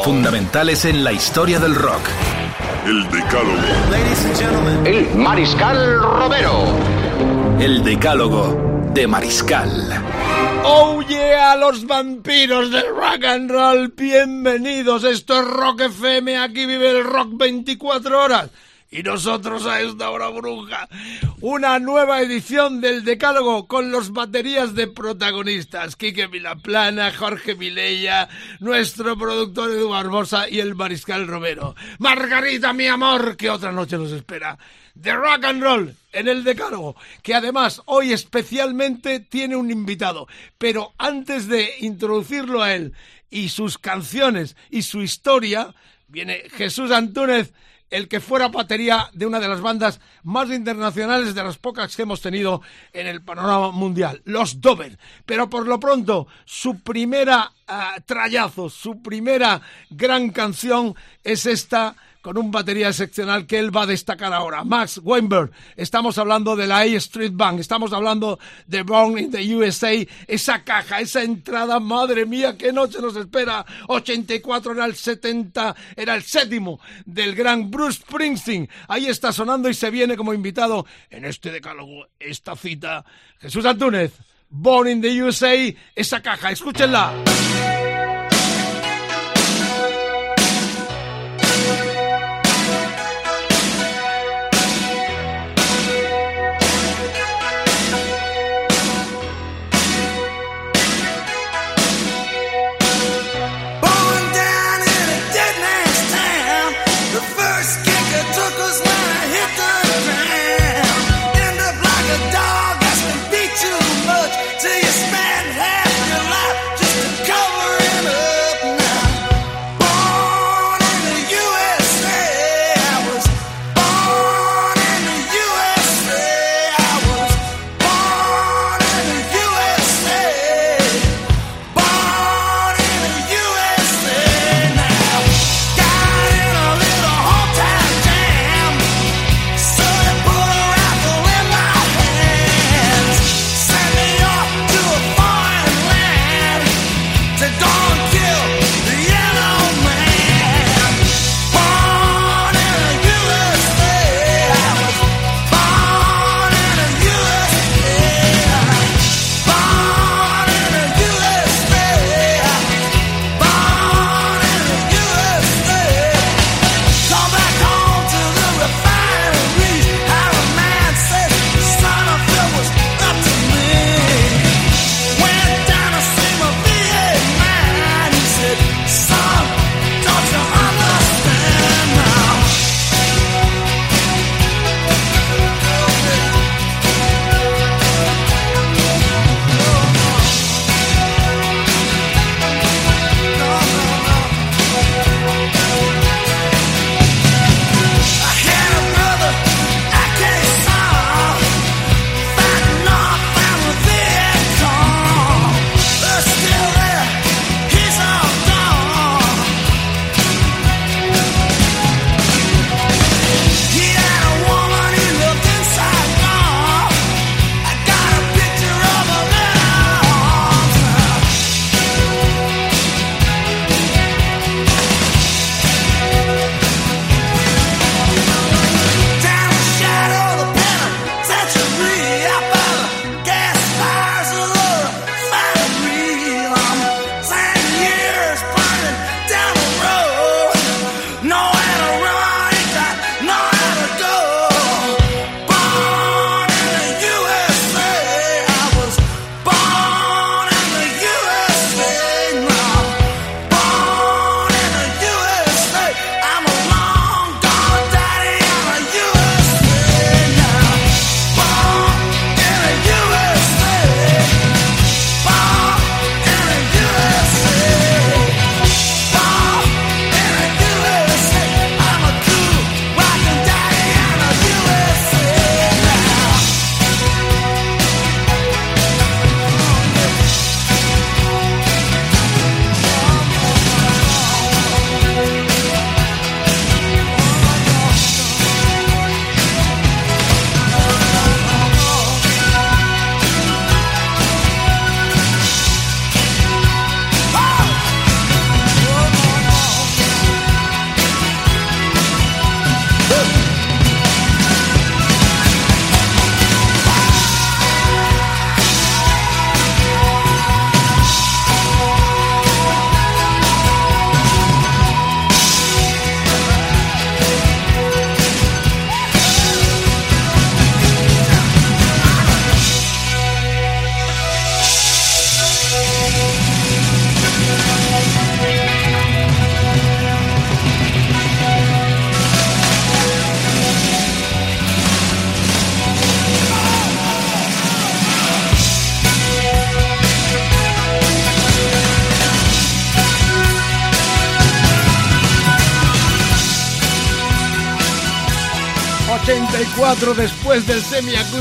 Fundamentales en la historia del rock. El Decálogo. El Mariscal Romero. El decálogo de Mariscal. ¡Oh yeah! Los vampiros del rock and roll, bienvenidos. Esto es Rock FM, aquí vive el rock 24 horas. Y nosotros a esta hora bruja. Una nueva edición del Decálogo con los baterías de protagonistas. Quique Vilaplana, Jorge Vilella, nuestro productor Edu Barbosa y el Mariscal Romero. Margarita, mi amor, que otra noche nos espera. De rock and roll en el Decálogo, que además hoy especialmente tiene un invitado. Pero antes de introducirlo a él y sus canciones y su historia, viene Jesús Antúnez, el que fuera batería de una de las bandas más internacionales de las pocas que hemos tenido en el panorama mundial, los Dover. Pero por lo pronto, su primera ah, trayazo, su primera gran canción es esta con un batería excepcional que él va a destacar ahora. Max Weinberg, estamos hablando de la A Street Band, estamos hablando de Born in the USA, esa caja, esa entrada, madre mía, qué noche nos espera. 84 era el 70, era el séptimo del gran Bruce Springsteen. Ahí está sonando y se viene como invitado en este decálogo, esta cita. Jesús Antúnez, Born in the USA, esa caja, escúchenla.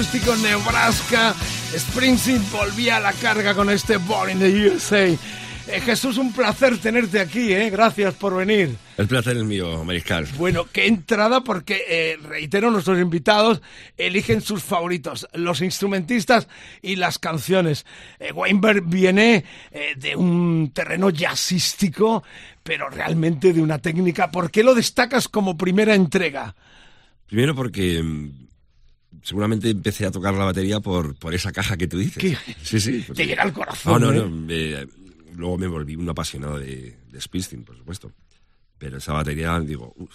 Semiacústico Nebraska, Springsteen volvía a la carga con este Born in the USA. Eh, Jesús, un placer tenerte aquí, ¿eh? Gracias por venir. El placer es mío, Mariscal. Bueno, qué entrada porque, eh, reitero, nuestros invitados eligen sus favoritos, los instrumentistas y las canciones. Eh, Weinberg viene eh, de un terreno jazzístico, pero realmente de una técnica. ¿Por qué lo destacas como primera entrega? Primero porque mm, seguramente empecé a tocar la batería por, por esa caja que tú dices. ¿Qué? Sí, sí. Te llega al corazón, No, no, ¿eh? no. me- luego me volví un apasionado de, de Springsteen, por supuesto. Pero esa batería, digo, "Uf,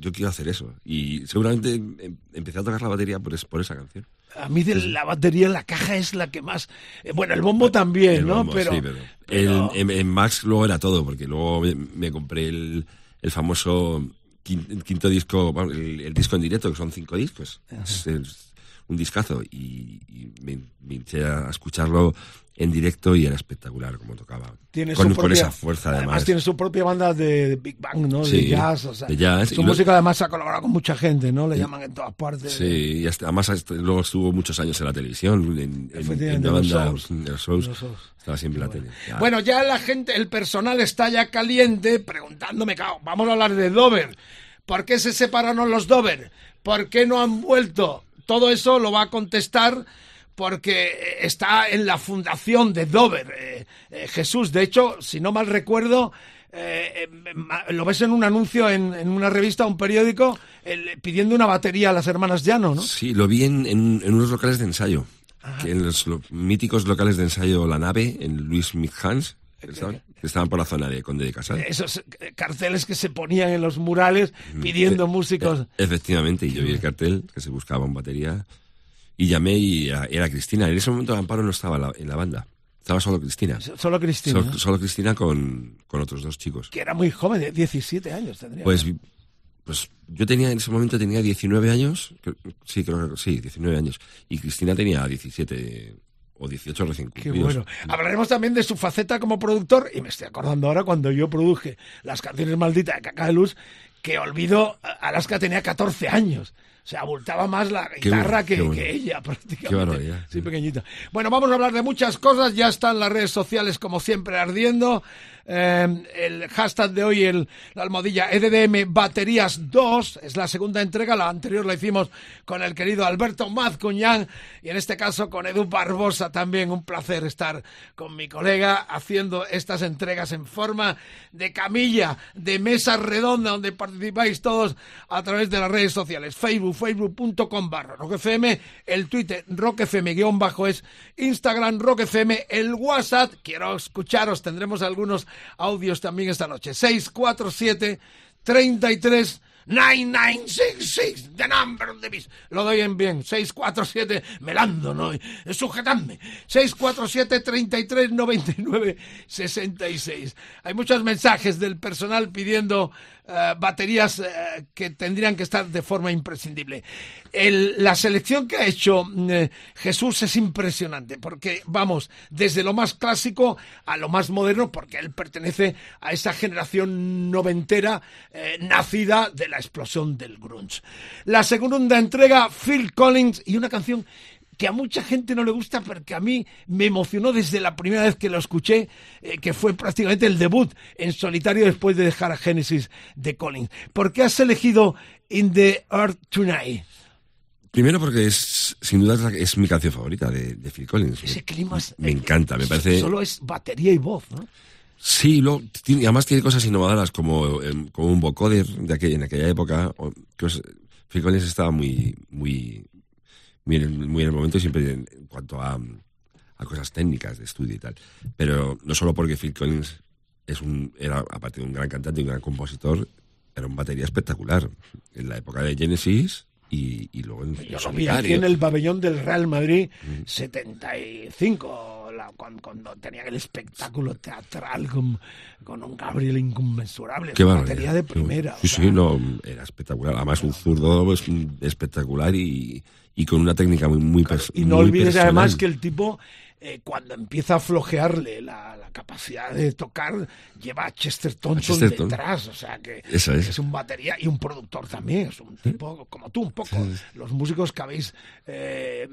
yo quiero hacer eso. Y seguramente em- empecé a tocar la batería por, es- por esa canción. A mí de la batería, la caja es la que más... eh, bueno, el bombo también, El ¿no? bombo, pero, sí, pero pero- el- en, en Max luego era todo, porque luego me, me compré el, el famoso quin- el quinto disco, el, el disco en directo, que son cinco discos. Es, es un discazo. Y, y me, me hinché a escucharlo en directo y era espectacular como tocaba. Tiene con, su con propia- esa fuerza, además. tiene su propia banda de, de Big Bang, ¿no? de jazz, o sea, de jazz. Su Y lo- música además ha colaborado con mucha gente, ¿no? Le llaman en todas partes. Sí, y hasta- además hasta- luego estuvo muchos años en la televisión, en, los banda, shows. en los shows. Los shows. Estaba siempre en la tele. Ya. Bueno, ya la gente, el personal está ya caliente preguntándome, vamos a hablar de Dover. ¿Por qué se separaron los Dover? ¿Por qué no han vuelto? Todo eso lo va a contestar porque eh, está en la fundación de Dover, eh, eh, Jesús. De hecho, si no mal recuerdo, eh, ma- lo ves en un anuncio en, en una revista, un periódico, pidiendo una batería a las hermanas Llano, ¿no? Sí, lo vi en, en- en unos locales de ensayo. Que en los lo- míticos locales de ensayo La Nave, en Luis que estaban, por la zona de Conde de Casal. Esos eh, carteles que se ponían en los murales pidiendo Eh, músicos. eh, efectivamente, y yo vi el cartel que se buscaba un batería y llamé y era, era Cristina. En ese momento Amparo no estaba en la, en la banda, estaba solo Cristina. Solo Cristina. Solo, solo Cristina con, con otros dos chicos. que era muy joven, de 17 años tendría. Pues, pues yo tenía en ese momento tenía 19 años, sí, creo que sí, 19 años, y Cristina tenía 17 o 18 recién Qué cumplidos. bueno. Hablaremos también de su faceta como productor, y me estoy acordando ahora cuando yo produje las canciones malditas de Caca de Luz, que olvido, Alaska tenía 14 años. O sea, abultaba más la Qué guitarra que, qué bueno. que ella, prácticamente. Qué barbaridad. Sí, pequeñita. Bueno, vamos a hablar de muchas cosas. Ya están las redes sociales, como siempre, ardiendo. Eh, el hashtag de hoy, el, la almohadilla EDDM Baterías 2, es la segunda entrega. La anterior la hicimos con el querido Alberto Mazcuñán y en este caso con Edu Barbosa también. Un placer estar con mi colega haciendo estas entregas en forma de camilla, de mesa redonda, donde participáis todos a través de las redes sociales. Facebook, facebook.com barra roquefm, el Twitter roquefm guion bajo es, Instagram roquefm, el WhatsApp, quiero escucharos, tendremos algunos audios también esta noche. 647 33 9966, the number of the beast. Lo doy en bien. 647, melando, ¿no? Sujetadme. 647 33 99 66. Hay muchos mensajes del personal pidiendo eh, baterías eh, que tendrían que estar de forma imprescindible. El- la selección que ha hecho eh, Jesús es impresionante, porque vamos desde lo más clásico a lo más moderno, porque él pertenece a esa generación noventera nacida de la explosión del grunge. La segunda entrega, Phil Collins, y una canción que a mucha gente no le gusta, pero que a mí me emocionó desde la primera vez que lo escuché, eh, que fue prácticamente el debut en solitario después de dejar a Genesis de Collins. ¿Por qué has elegido In the Earth Tonight? Primero porque es, sin duda, es, la- es mi canción favorita de, de Phil Collins. Ese clima es- Me encanta, me parece... Solo es batería y voz, ¿no? Sí, lo, tiene- y además tiene cosas innovadoras como, em, como un vocoder de aquella, en aquella época. o- que os- Phil Collins estaba muy, muy, muy, en, muy en el momento siempre en, en cuanto a, a cosas técnicas de estudio y tal. Pero no solo porque Phil Collins es un, era, aparte de un gran cantante y un gran compositor, era un batería espectacular. En la época de Genesis y, y luego en, Yo lo vi aquí en el pabellón del Real Madrid Mm. 75, la- cuando, cuando tenía el espectáculo teatral con, con un Gabriel inconmensurable. Qué batería de primera. Sí, sea, sí, no, era espectacular. Además, un zurdo pues, espectacular y, y con una técnica muy, muy, pers- Y no muy olvides personal. además que el tipo eh, cuando empieza a flojearle la, la capacidad de tocar, lleva a Chester Thompson detrás. O sea, que, es. es un batería y un productor también. Es un tipo como tú, un poco. Los músicos que habéis eh,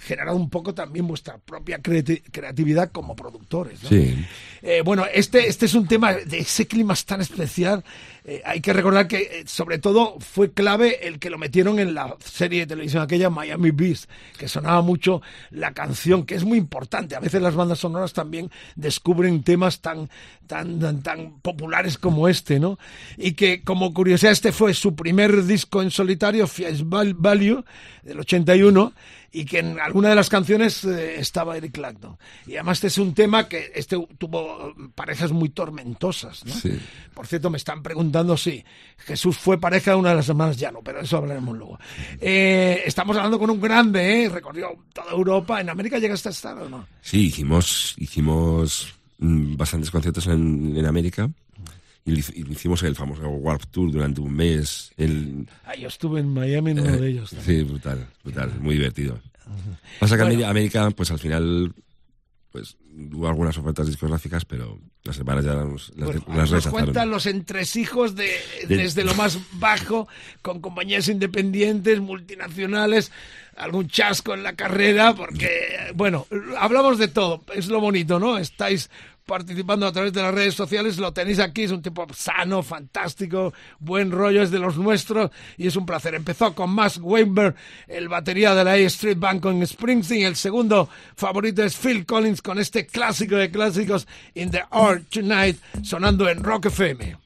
generado un poco también vuestra propia creati- creatividad como productores. ¿no? Sí. Eh, bueno, este, este es un tema de ese clima tan especial. Eh, hay que recordar que, eh, sobre todo, fue clave el que lo metieron en la serie de televisión aquella Miami Beast, que sonaba mucho la canción, que es muy importante. A veces las bandas sonoras también descubren temas tan, tan, tan, tan populares como este, ¿no? Y que, como curiosidad, este fue su primer disco en solitario, Val- Value, del 81, y que en alguna de las canciones eh, estaba Eric Clapton. Y además este es un tema que este tuvo parejas muy tormentosas, ¿no? Sí. Por cierto, me están preguntando si Jesús fue pareja de una de las hermanas Llano, pero eso hablaremos luego. Eh, estamos hablando con un grande, ¿eh? Recorrió toda Europa. ¿En América llegaste a estar o no? Sí, hicimos, hicimos mm, bastantes conciertos en, en América. Y lo hicimos el famoso Warp Tour durante un mes. El, Ah, yo estuve en Miami en uno de ellos. también. Sí, brutal, brutal, muy divertido. Pasa que Bueno. América, pues al final, pues hubo algunas ofertas discográficas, pero las hermanas ya las, Bueno, las nos cuentan los entresijos de, De- desde lo más bajo, con compañías independientes, multinacionales, algún chasco en la carrera, porque, bueno, hablamos de todo, es lo bonito, ¿no? Estáis participando a través de las redes sociales, lo tenéis aquí, es un tipo sano, fantástico, buen rollo, es de los nuestros y es un placer. Empezó con Max Weinberg, el batería de la A Street Band con Springsteen, el segundo favorito es Phil Collins con este clásico de clásicos In the Art Tonight, sonando en Rock FM.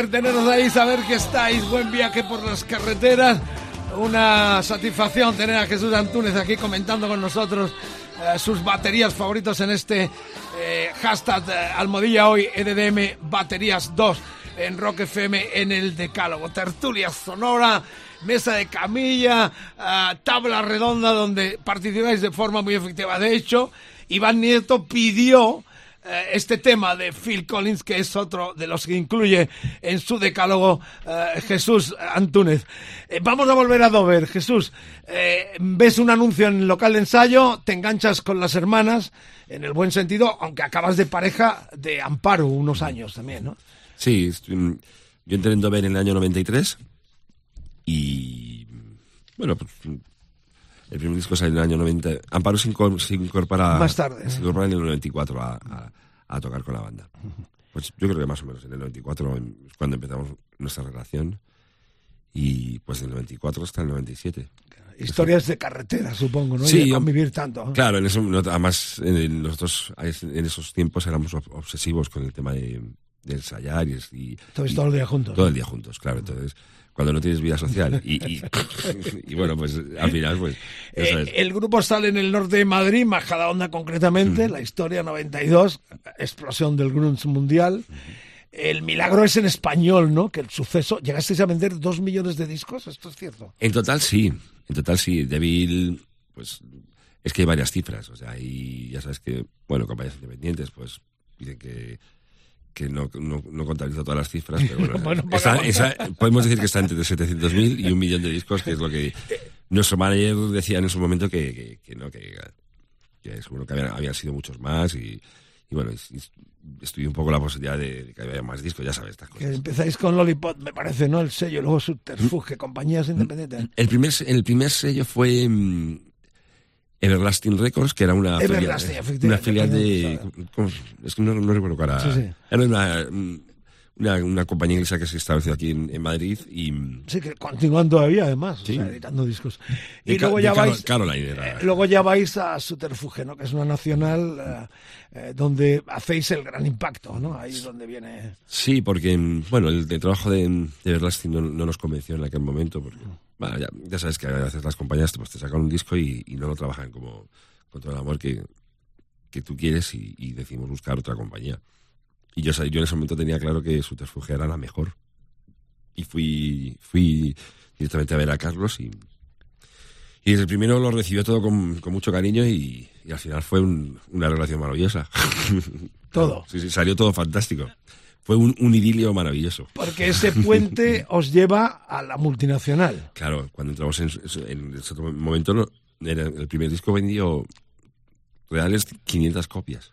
Placer teneros ahí, saber que estáis. Buen viaje por las carreteras. Una satisfacción tener a Jesús Antúnez aquí comentando con nosotros eh, sus baterías favoritos en este eh, hashtag eh, Almodilla hoy EDDM Baterías 2 en Rock FM en el Decálogo. Tertulia sonora, mesa de camilla, ah, tabla redonda donde participáis de forma muy efectiva. De hecho, Iván Nieto pidió eh, este tema de Phil Collins, que es otro de los que incluye en su decálogo eh, Jesús Antúnez. Eh, vamos a volver a Dover. Jesús, ves un anuncio en el local de ensayo, te enganchas con las hermanas, en el buen sentido, aunque acabas de pareja de Amparo unos años también, ¿no? Sí, yo entré en Dover en el año 93 y bueno, pues el primer disco salió en el año 90. Amparo se, incor- se incorpora Más tarde, se incorpora en el 94 a, a- a tocar con la banda. Pues yo creo que más o menos en el 94 en- es cuando empezamos nuestra relación y pues del 94 hasta el 97. Historias de carretera, supongo, ¿no? Y Sí, de yo- convivir tanto. Claro, en eso, además en nosotros en esos tiempos éramos ob- obsesivos con el tema de, de ensayar y, y- y- todo el día juntos. Todo el día juntos, claro. Entonces, cuando no tienes vida social y, y, y bueno, pues al final, pues, ya Eh, el grupo sale en el norte de Madrid, Majadahonda concretamente, Mm. la historia 92, explosión del grunge mundial. El milagro es en español, ¿no? Que el suceso, llegasteis a vender dos millones de discos, esto es cierto. En total sí, en total sí. Devil, pues es que hay varias cifras, o sea, y ya sabes que, bueno, compañías independientes, pues dicen que que no, no, no contabilizo todas las cifras, pero bueno, esa- podemos decir que está entre 700.000 y un millón de discos, que es lo que nuestro manager decía en su momento que, que, que no, que, que seguro que habían, habían sido muchos más y, y bueno, y- estudié un poco la posibilidad de, de que había más discos, ya sabes, estas Que cosas. empezáis con Lollipop, me parece, ¿no? El sello, luego Subterfuge, compañías independientes. El primer, el primer sello fue mm, Everlasting Records, que era una filial, efectivamente, una filial de... ¿cómo? Es que no, no recuerdo era. Sí, sí. Era una, una, una compañía inglesa que se estableció aquí en, en Madrid y... Sí, que continúan todavía, además, o Sí. sea, editando discos. Y luego ya vais... Caroline era. Eh, luego ya vais a Subterfuge, ¿no? Que es una nacional eh, eh, donde hacéis el gran impacto, ¿no? Ahí es donde viene... Sí, porque, bueno, el, el trabajo de, de no, no nos convenció en aquel momento, porque, bueno, ya, ya sabes que a veces las compañías pues, te sacan un disco y, y no lo trabajan como con todo el amor que, que tú quieres y, y decidimos buscar otra compañía. Y yo, yo en ese momento tenía claro que Subterfuge era la mejor. Y fui, fui directamente a ver a Carlos y, y desde el primero lo recibió todo con, con mucho cariño y, y al final fue un- una relación maravillosa. Todo. Sí, sí, salió todo fantástico. Fue un, un idilio maravilloso. Porque ese puente os lleva a la multinacional. Claro, cuando entramos en, en ese momento, era- el primer disco vendió reales 500 copias.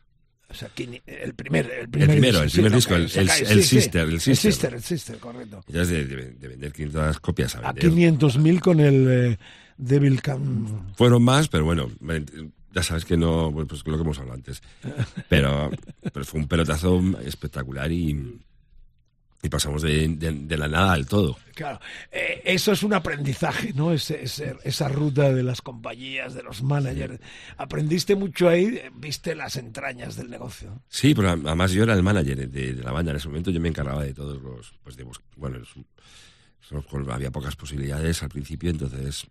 O sea, el primer, el primer El primero, el sí, primer disco, el- el- el. Sister, el El Sister. Sister, el Sister, correcto. Ya es de, de- de vender 500 copias a A vender. 500.000 con el eh, Devil Cam. Fueron más, pero bueno, ya sabes que no, bueno, pues lo que hemos hablado antes. Pero, pero fue un pelotazo espectacular y, y pasamos de, de- de la nada al todo. Claro, eh, eso es un aprendizaje, ¿no? Ese- ese- esa ruta de las compañías, de los managers. Aprendiste mucho ahí, viste las entrañas del negocio. Sí, pero además yo era el manager de, de la banda en ese momento, yo me encargaba de todos los, pues de bueno, había pocas posibilidades al principio, entonces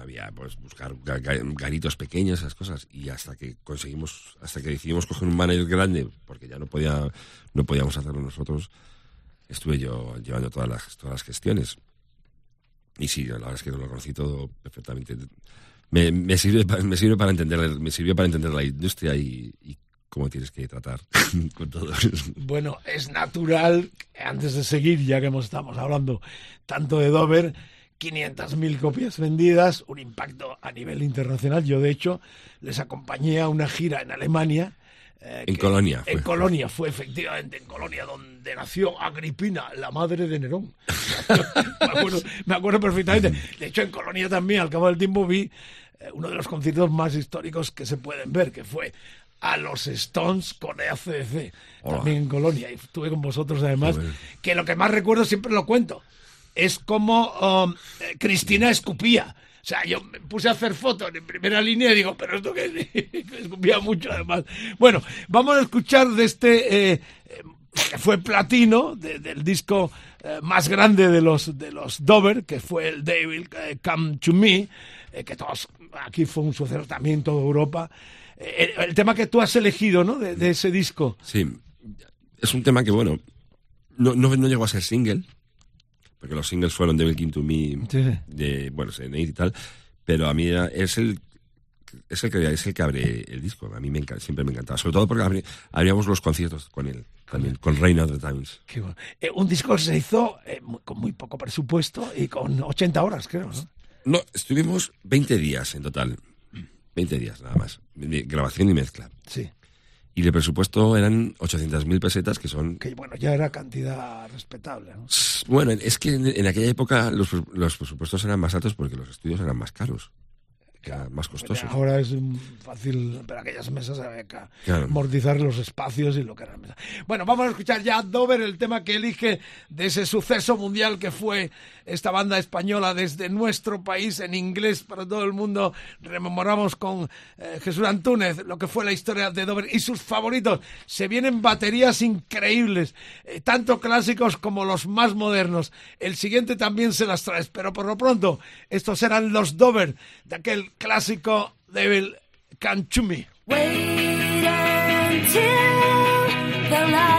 había pues buscar ga- ga- garitos pequeños, esas cosas, y hasta que conseguimos, hasta que decidimos coger un manager grande, porque ya no podía, no podíamos hacerlo nosotros, estuve yo llevando todas las, todas las gestiones. Y sí, la verdad es que lo conocí todo perfectamente. Me, me sirve, me sirve para entender, me sirvió para entender la industria y, y cómo tienes que tratar con todo. Bueno, es natural, antes de seguir, ya que hemos- estamos hablando tanto de Dover, 500.000 copias vendidas, un impacto a nivel internacional. Yo, de hecho, les acompañé a una gira en Alemania. eh, En Colonia En fue. Colonia, fue efectivamente en Colonia donde nació Agripina, la madre de Nerón. me, acuerdo, me acuerdo perfectamente. De hecho, en Colonia también, al cabo del tiempo, vi eh, uno de los conciertos más históricos que se pueden ver, que fue a los Stones con EACDC, también en Colonia. Y estuve con vosotros además, que lo que más recuerdo, siempre lo cuento, es como um, eh, Cristina escupía. O sea, yo me puse a hacer fotos en primera línea y digo, pero esto que escupía mucho además. Bueno, vamos a escuchar de este eh, eh, que fue platino de- del disco eh, más grande de los de los Dover, que fue el Devil eh, Come to Me, eh, que todos aquí fue un suceso también toda Europa. Eh, el, tema que tú has elegido, ¿no? De, ese disco. Sí, es un tema que, bueno, no, no, no llegó a ser single, porque los singles fueron Devil King to Me, Sí, de, bueno, y tal, pero a mí era- es el es el que es el que abre el disco. A mí me encanta, siempre me encantaba, sobre todo porque abríamos los conciertos con él, también, con Reign of the Times. Qué bueno. Eh, un disco que se hizo eh, muy- con muy poco presupuesto y con 80 horas, creo, ¿no? No, estuvimos 20 días en total. 20 días nada más. de grabación y mezcla. Sí. Y el presupuesto eran 800.000 pesetas, que son... Que bueno, ya era cantidad respetable, ¿no? Bueno, es que en, en aquella época los, los presupuestos eran más altos porque los estudios eran más caros. Más costosos. Ahora es fácil, pero aquellas mesas había que Claro. amortizar los espacios y lo que mesas. Bueno, vamos a escuchar ya Dover, el tema que elige de ese suceso mundial que fue esta banda española desde nuestro país en inglés para todo el mundo. Rememoramos con eh, Jesús Antúnez lo que fue la historia de Dover y sus favoritos. Se vienen baterías increíbles, eh, tanto clásicos como los más modernos. El siguiente también se las traes, pero por lo pronto, estos eran los Dover de aquel clásico Devil Can To Me. Wait until the light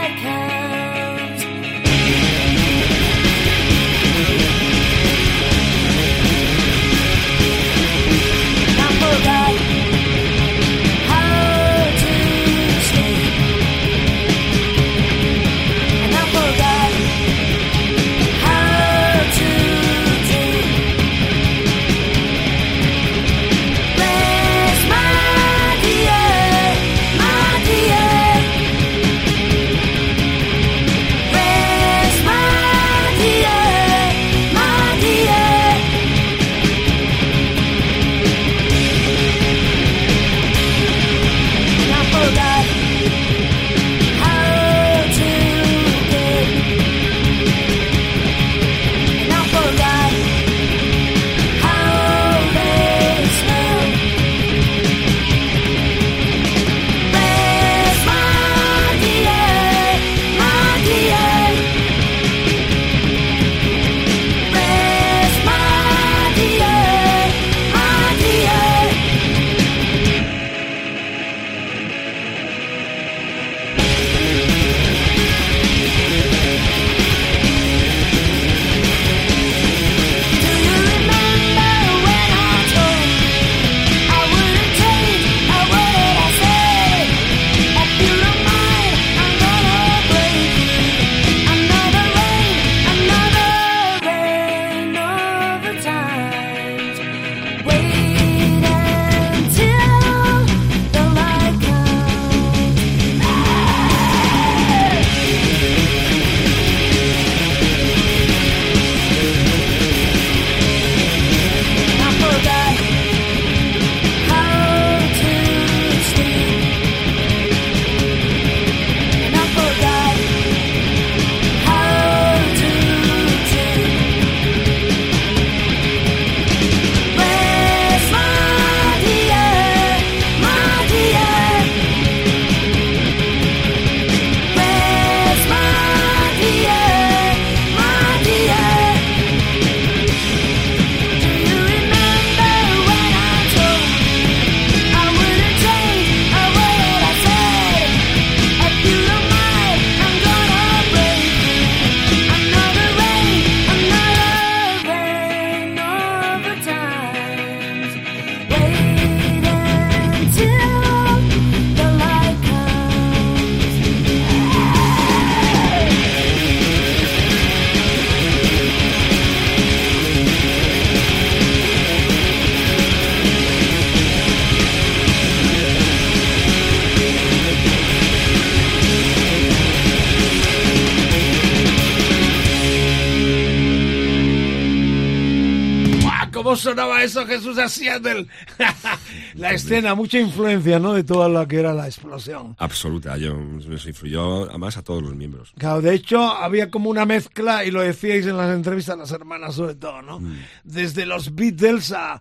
sonaba eso, Jesús, a Seattle? la escena, mucha influencia, ¿no? De toda lo que era la explosión. Absoluta, yo nos influyó además a todos los miembros. Claro, de hecho, había como una mezcla, y lo decíais en las entrevistas, las hermanas sobre todo, ¿no? Desde los Beatles a,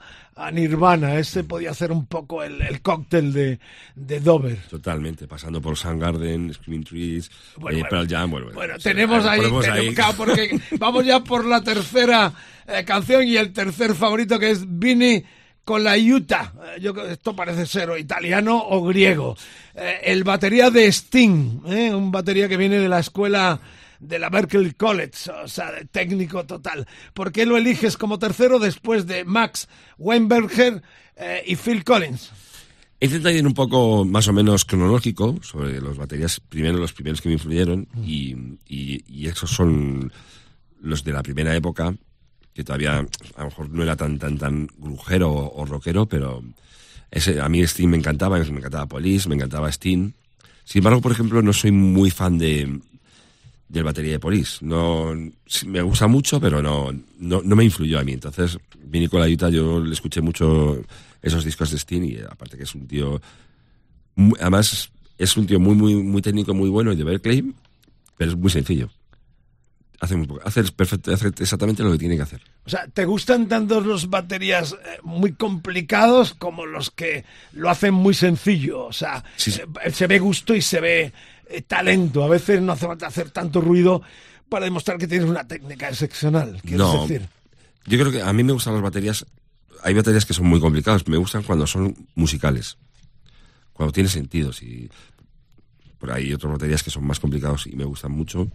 a Nirvana, ese podía ser un poco el, el cóctel de, de Dover. Totalmente, pasando por Soundgarden, Screaming Trees, Bueno, eh. Pearl Jam, bueno, Bueno, sí, tenemos ahí, tenemos- porque vamos ya por la tercera eh, canción y el tercer favorito que es Vini con la Utah. Eh, yo, esto parece ser o italiano o griego. Eh, el batería de Sting, eh, un batería que viene de la escuela de la Berkeley College, o sea, técnico total. ¿Por qué lo eliges como tercero después de Max Weinberger eh, y Phil Collins? He intentado ir un poco más o menos cronológico sobre los baterías, primero los primeros que me influyeron, y, esos son los de la primera época, que todavía a lo mejor no era tan tan tan grujero o, rockero, pero ese, a mí Sting me encantaba, me encantaba Police, me encantaba Sting. Sin embargo, por ejemplo, no soy muy fan de del batería de Police. No, me gusta mucho, pero no, no, no me influyó a mí. Entonces, Vinny con la Utah, yo le escuché mucho esos discos de Sting y aparte que es un tío, además es un tío muy, muy, muy técnico, muy bueno y de Berkeley, pero es muy sencillo. Hace, muy poco- hace, perfecto, hace exactamente lo que tiene que hacer. O sea, ¿te gustan tanto los baterías eh, muy complicados como los que lo hacen muy sencillo? O sea, Sí, sí. eh, se ve gusto y se ve eh, talento. A veces no hace falta hacer tanto ruido para demostrar que tienes una técnica excepcional. ¿Quieres No. decir? Yo creo que a mí me gustan las baterías. Hay baterías que son muy complicadas. Me gustan cuando son musicales. Cuando tiene sentido. Si, por ahí hay otras baterías que son más complicados y me gustan mucho.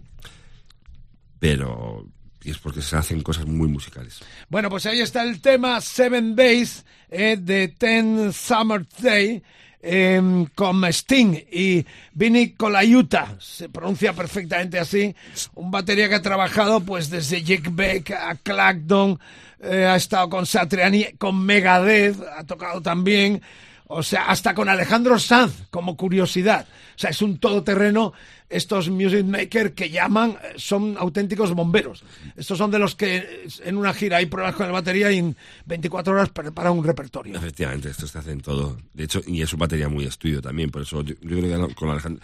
Pero y es porque se hacen cosas muy musicales. Bueno, pues ahí está el tema Seven Days eh, de Ten Summer Day eh, con Sting y Vinny Colaiuta. Se pronuncia perfectamente así. Un batería que ha trabajado pues desde Jake Beck a Clacton, eh, ha estado con Satriani, con Megadeth, ha tocado también. O sea, hasta con Alejandro Sanz, como curiosidad. O sea, es un todoterreno. Estos music makers que llaman eh, son auténticos bomberos. Estos son de los que eh, en una gira hay pruebas con la batería y en 24 horas preparan un repertorio. Efectivamente, estos te hacen todo. De hecho, y es un batería muy estudio también. Por eso yo, yo creo que con Alejandro.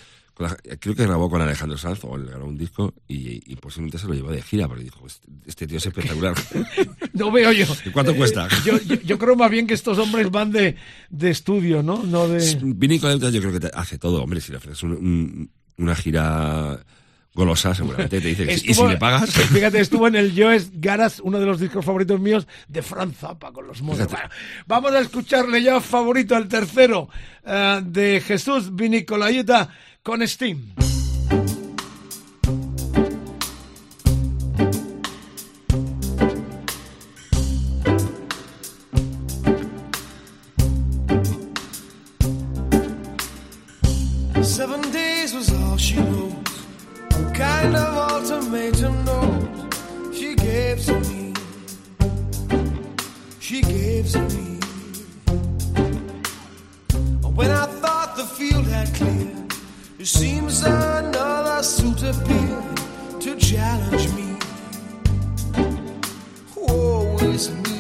Creo que grabó con Alejandro Sanz o le grabó un disco y, y posiblemente se lo llevó de gira porque dijo, este, este tío es espectacular. No veo yo. ¿Y cuánto Eh, cuesta? Yo, yo, yo creo más bien que estos hombres van de, de estudio, ¿no? No de... Vinny Colaiuta yo creo que te hace todo, hombre. Si le ofreces un- un- una gira golosa, seguramente te dice que sí. Y si Estuvo- le pagas... Fíjate, estuvo en el Joes Garas, uno de los discos favoritos míos, de Franz Zappa con los. Fíjate. Bueno, vamos a escucharle ya favorito al tercero eh, de Jesús Vini Colaiuta con Steam. Seems another suit appeared to challenge me. Woe is me.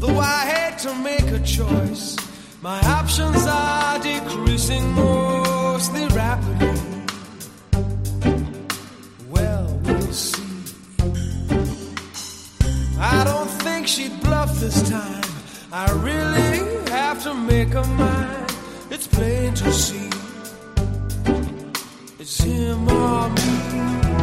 Though I hate to make a choice, my options are decreasing mostly rapidly. Well, we'll see. I don't think she'd bluff this time. I really have to make a mine. It's plain to see. It's him or me.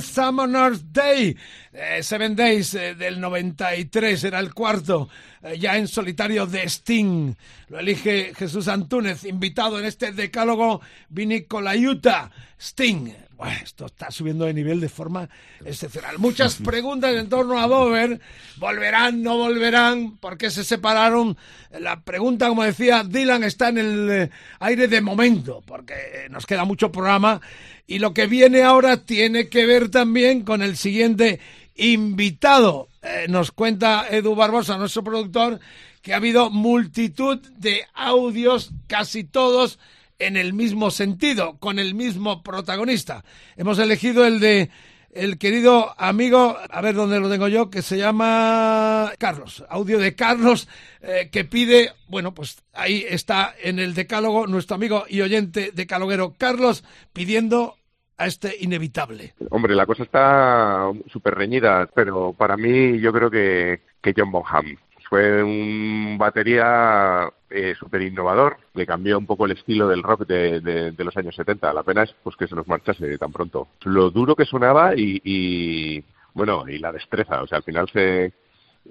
Summoner's Day, eh, Seven Days eh, del 93, era el cuarto, eh, ya en solitario de Sting. Lo elige Jesús Antúnez, invitado en este decálogo Vinicolayuta. Sting. Bueno, esto está subiendo de nivel de forma excepcional. Muchas preguntas en torno a Dover. ¿Volverán, no volverán? ¿Por qué se separaron? La pregunta, como decía Dylan, está en el eh, aire de momento, porque eh, nos queda mucho programa. Y lo que viene ahora tiene que ver también con el siguiente invitado. Eh, nos cuenta Edu Barbosa, nuestro productor, que ha habido multitud de audios, casi todos en el mismo sentido, con el mismo protagonista. Hemos elegido el de el querido amigo, a ver dónde lo tengo yo, que se llama Carlos, audio de Carlos, eh, que pide, bueno, pues ahí está en el decálogo nuestro amigo y oyente decaloguero Carlos pidiendo a este inevitable. Hombre, la cosa está súper reñida, pero para mí yo creo que, que John Bonham fue un batería eh, súper innovador, que cambió un poco el estilo del rock de, los años 70. La pena es pues que se nos marchase tan pronto. Lo duro que sonaba y, bueno, y la destreza, o sea, al final se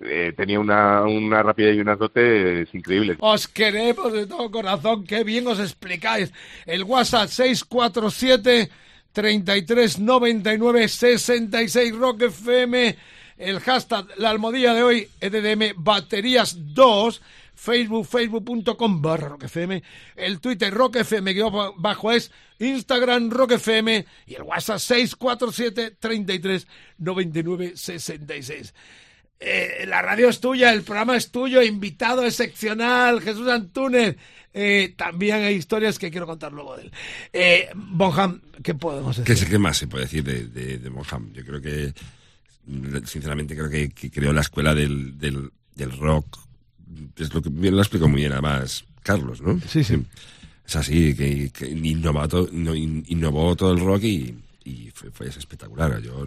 eh, tenía una, una rapidez y unas dotes increíbles. Os queremos de todo corazón, qué bien os explicáis. El WhatsApp 647 3399 66 Rock FM. El hashtag, la almohadilla de hoy, EDM Baterías 2. Facebook, facebook.com barra Rock FM. El Twitter Rock FM guion bajo es. Instagram Rock FM. Y el WhatsApp 647 33 99 66. Eh, la radio es tuya, el programa es tuyo, invitado excepcional, Jesús Antúnez. Eh, también hay historias que quiero contar luego de él. Eh, Bonham, ¿qué podemos ¿Qué, decir? qué más se puede decir de, de, de Bonham? Yo creo que, sinceramente, creo que, que creó la escuela del, del, del rock. Es lo que bien lo explicó muy bien, además, Carlos, ¿no? Sí, sí. Es así, que, innovó todo el rock y, y fue, fue espectacular. Yo,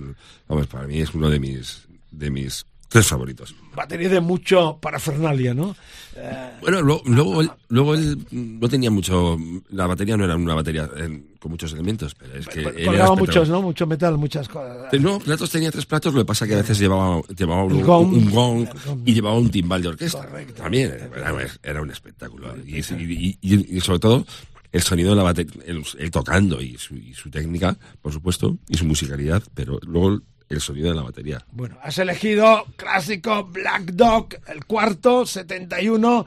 vamos, para mí es uno de mis, de mis tres favoritos. Batería de mucho parafernalia, ¿no? Eh, Bueno, lo- luego, él, luego él no tenía mucho. La batería no era una batería eh, con muchos elementos, pero es que. él era muchos, ¿no? Mucho metal, muchas cosas. Eh, No, platos tenía tres platos, lo que pasa que a veces llevaba, llevaba un, gong. un gong y llevaba un timbal de orquesta. Correcto. También era, era un espectáculo. Y, y- y- y sobre todo el sonido de la batería, el, el tocando y su, y su técnica, por supuesto, y su musicalidad, pero luego el sonido de la batería. Bueno, has elegido clásico Black Dog, el cuarto, 71.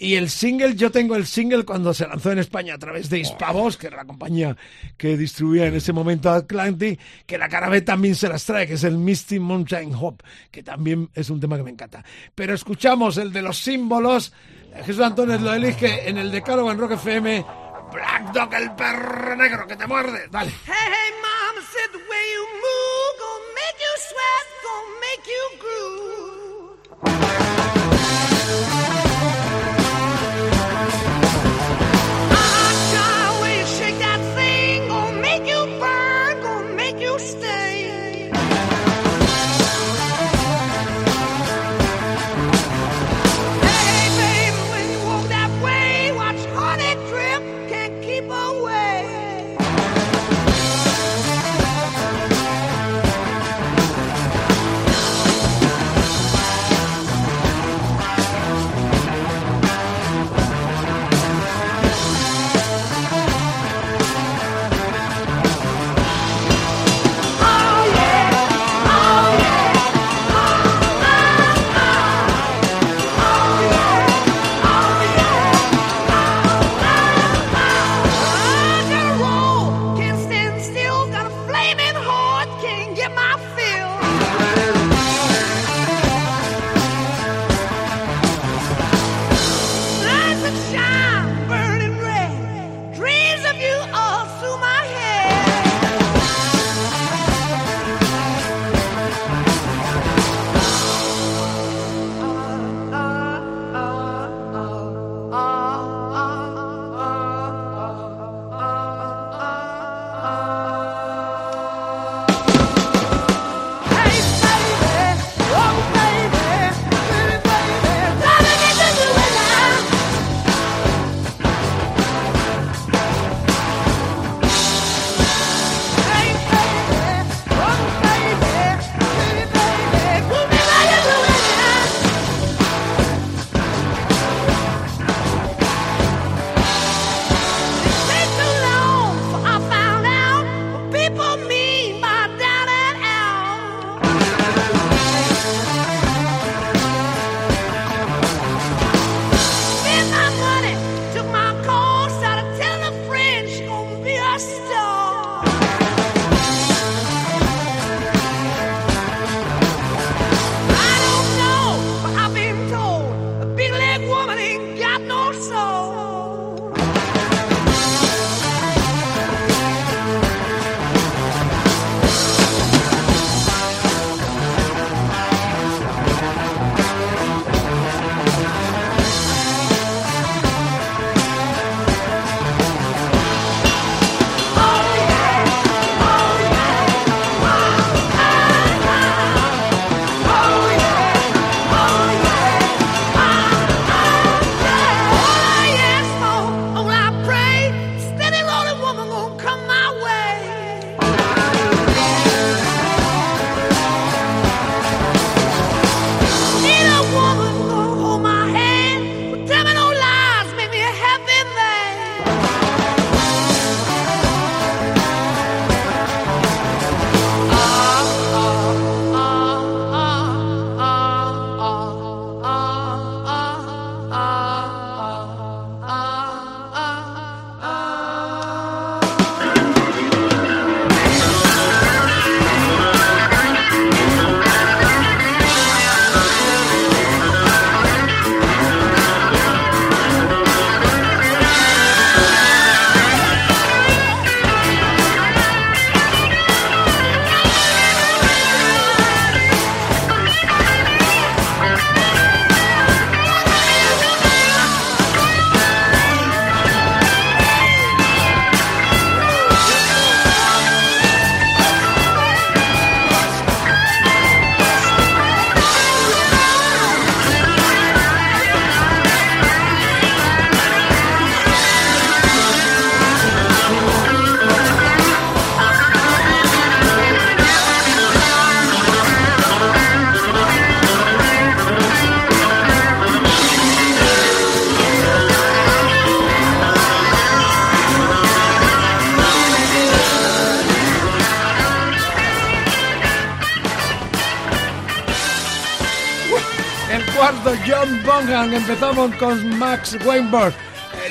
Y el single, yo tengo el single cuando se lanzó en España a través de Hispavox, que era la compañía que distribuía en ese momento Atlantic, que la cara B también se las trae, que es el Misty Mountain Hop, que también es un tema que me encanta. Pero escuchamos el de los símbolos. Jesús Antonio lo elige en el decálogo en Rock FM. Black Dog, el perro negro que te muerde. Dale. Hey, hey, mama said the way you move gonna make you sweat, gonna make you groove. Empezamos con Max Weinberg,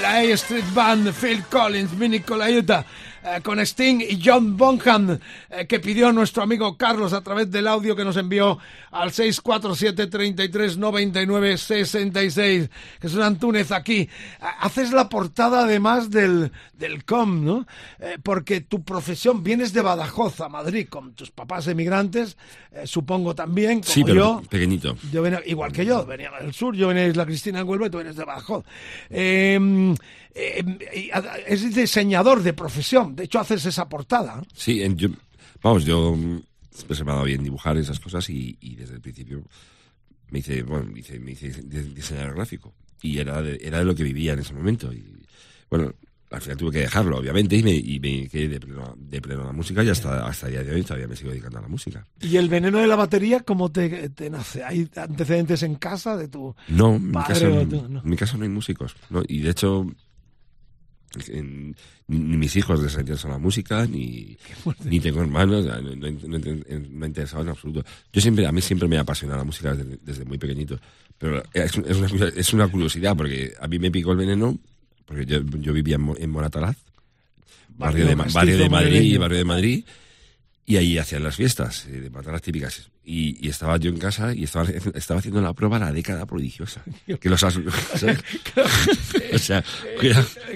la A Street Band, Phil Collins, Minnie Colaiuta, eh, con Sting y John Bonham, que pidió nuestro amigo Carlos a través del audio que nos envió al 647 33 99 66. Jesús Antúnez aquí. Ha- Haces la portada además del, del COM, ¿no? Eh, porque tu profesión vienes de Badajoz a Madrid con tus papás emigrantes, eh, supongo también, como Sí, pero yo. pequeñito. Yo venía, igual que yo, venía del sur, yo venía de Isla Cristina en Huelva y tú vienes de Badajoz. Eh, eh, y a- es diseñador de profesión, de hecho haces esa portada. Sí, en- yo, vamos, yo siempre se me ha dado bien dibujar esas cosas y, y desde el principio me hice, bueno, me hice, me hice di- diseñador gráfico y era de, era de lo que vivía en ese momento y bueno, al final tuve que dejarlo, obviamente, y me, y me quedé de pleno, de pleno a la música y hasta, hasta el día de hoy todavía me sigo dedicando a la música. ¿Y el veneno de la batería cómo te, te nace? ¿Hay antecedentes en casa de tu No, en mi casa, o en, tú? No. en mi casa no hay músicos, ¿no? Y de hecho, en- ni, mis hijos les interesa la música, ni, ni tengo hermanos, no, no, no, ha interesado en absoluto. Yo siempre, a mí siempre me ha apasionado la música desde, desde muy pequeñito. Pero es, es una, es una curiosidad, porque a mí me picó el veneno, porque yo, yo vivía en, en Moratalaz, barrio, de, barrio de Madrid, barrio de Madrid, y ahí hacían las fiestas, eh, de las típicas. Y, y estaba yo en casa y estaba, estaba haciendo la prueba la década prodigiosa. Que los.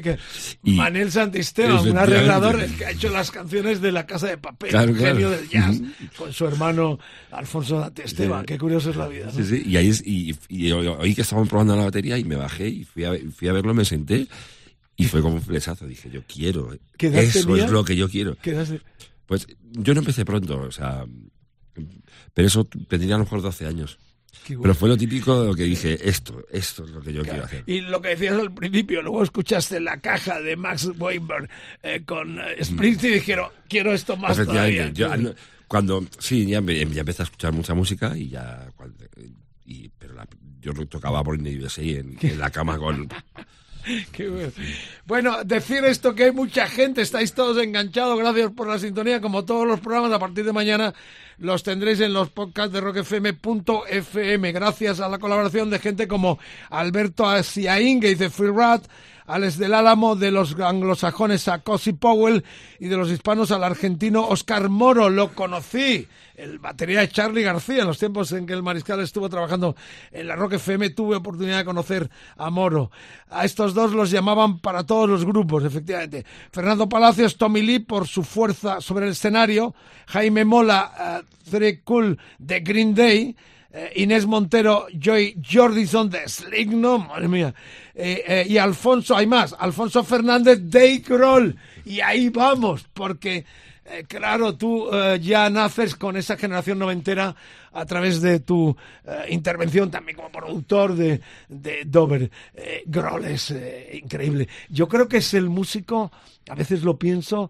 Que- Y- Manel Santisteban, un arreglador el que ha hecho las canciones de La Casa de Papel, Claro, genio del jazz, con su hermano Alfonso Santisteban. Sí. Qué curioso es la vida. ¿no? Sí, sí, y ahí es, y, y oí que estaban probando la batería y me bajé y fui a, fui a verlo, me senté y fue como un flechazo. Dije, yo quiero, eh. ¿Qué edad eso es lo que yo quiero. Pues yo no empecé pronto, o sea, pero eso tendría a lo mejor 12 años. bueno. Pero fue lo típico de lo que dije, esto, esto es lo que yo quiero hacer. Y lo que decías al principio, luego escuchaste la caja de Max Weinberg eh, con eh, Springsteen y dijeron, quiero esto más Efectivamente, todavía. yo, cuando, sí, ya, me- ya empecé a escuchar mucha música y ya, cuando- y, pero la- yo tocaba por USA en, en la cama con... Bueno. Bueno, decir esto que hay mucha gente, estáis todos enganchados, gracias por la sintonía, como todos los programas, a partir de mañana los tendréis en los podcasts de rockfm.fm, gracias a la colaboración de gente como Alberto Asiaín, que dice Free Rat, Alex del Álamo, de los anglosajones a Cosi Powell y de los hispanos al argentino Oscar Moro, lo conocí, el batería de Charlie García, en los tiempos en que el mariscal estuvo trabajando en la Rock FM, tuve oportunidad de conocer a Moro. A estos dos los llamaban para todos los grupos, efectivamente. Fernando Palacios, Tommy Lee por su fuerza sobre el escenario, Jaime Mola, uh, Cool de Green Day, eh, Inés Montero, Joy Jordison de Slick, no, madre mía. Eh, eh, y Alfonso, hay más, Alfonso Fernández de Kroll. Y ahí vamos, porque, claro, tú ya naces con esa generación noventera a través de tu intervención también como productor de, de Dover. Eh, Grohl es increíble. Yo creo que es el músico, a veces lo pienso,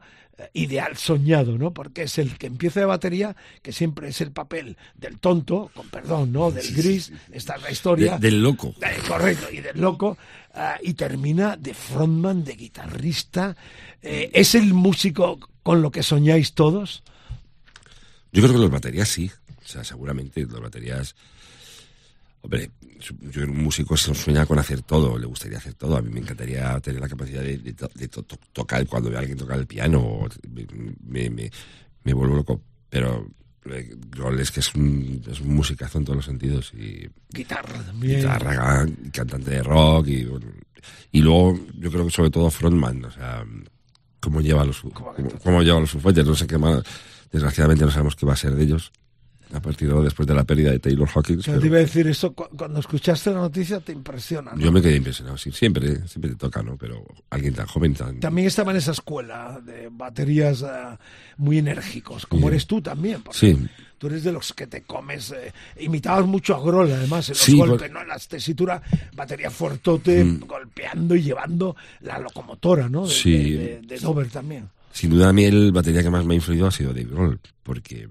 ideal soñado, ¿no? Porque es el que empieza de batería, que siempre es el papel del tonto, con perdón, ¿no? Del gris, esta es la historia. De- del loco. Eh, correcto, y del loco. ah, y termina de frontman, de guitarrista. Eh, ¿Es el músico con lo que soñáis todos? Yo creo que los baterías sí. O sea, seguramente los baterías. Hombre, yo un músico se sueña con hacer todo, le gustaría hacer todo. A mí me encantaría tener la capacidad de, de to- de to- to- tocar cuando veo a alguien tocar el piano. Me, me, me vuelvo loco. Pero eh, Grohl es que es un, es un musicazo en todos los sentidos. Y Guitarra también. guitarra, can- cantante de rock. Y, y luego, yo creo que sobre todo frontman. O sea, cómo lleva los, cómo, cómo lleva los fuetes. No sé qué más. Desgraciadamente no sabemos qué va a ser de ellos. A partir de después de la pérdida de Taylor Hawkins. Pero te iba a decir eso, cu- cuando escuchaste la noticia te impresiona. ¿no? yo me quedé impresionado. Sí, siempre, siempre te toca, ¿no? Pero alguien tan joven, tan. También estaba en esa escuela de baterías eh, muy enérgicos, como Sí. eres tú también. Sí. Tú eres de los que te comes. eh, imitabas mucho a Grohl, además, en los Sí, golpes, por- ¿no? En la tesitura, batería fuertote, Mm. golpeando y llevando la locomotora, ¿no? De, Sí. de- de- de Dover también. Sin duda a mí el batería que más me ha influido ha sido Dave Grohl, porque,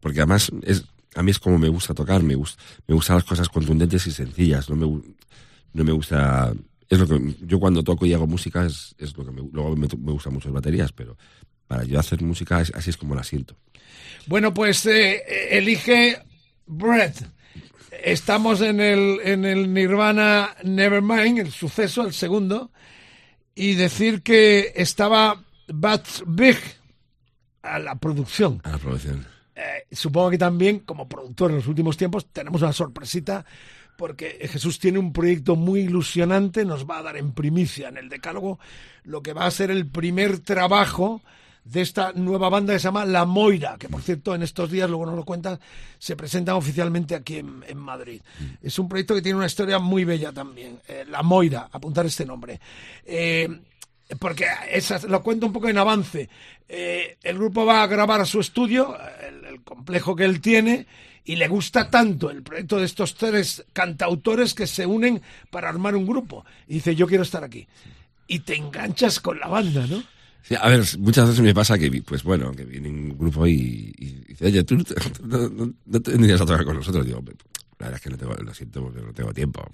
porque además es, a mí es como me gusta tocar, me, gusta me gustan las cosas contundentes y sencillas, no me, no me gusta... Es lo que, yo cuando toco y hago música es, es lo que me, luego me, me gustan mucho las baterías, pero para yo hacer música es- así es como la siento. Bueno, pues eh, elige Brett. estamos en el, en el Nirvana Nevermind, el suceso, el segundo, y decir que estaba Bats Big a la producción. A la producción. Eh, supongo que también, como productor en los últimos tiempos, tenemos una sorpresita porque Jesús tiene un proyecto muy ilusionante, nos va a dar en primicia en el Decálogo lo que va a ser el primer trabajo de esta nueva banda que se llama La Moira, que por cierto en estos días, luego nos lo cuentan, se presentan oficialmente aquí en, en Madrid. Es un proyecto que tiene una historia muy bella también, eh, La Moira, apuntar este nombre. Eh, porque esa- lo cuento un poco en avance. Eh, el grupo va a grabar a su estudio, el, el complejo que él tiene, y le gusta tanto el proyecto de estos tres cantautores que se unen para armar un grupo. Y dice, yo quiero estar aquí. Y te enganchas con la banda, ¿no? Sí, a ver, muchas veces me pasa que, vi- pues bueno, que viene un grupo y, y dice, oye, tú no, te- no, no- no te vendrías a tocar con nosotros. Digo, la verdad es que no tengo, lo siento, porque no tengo tiempo.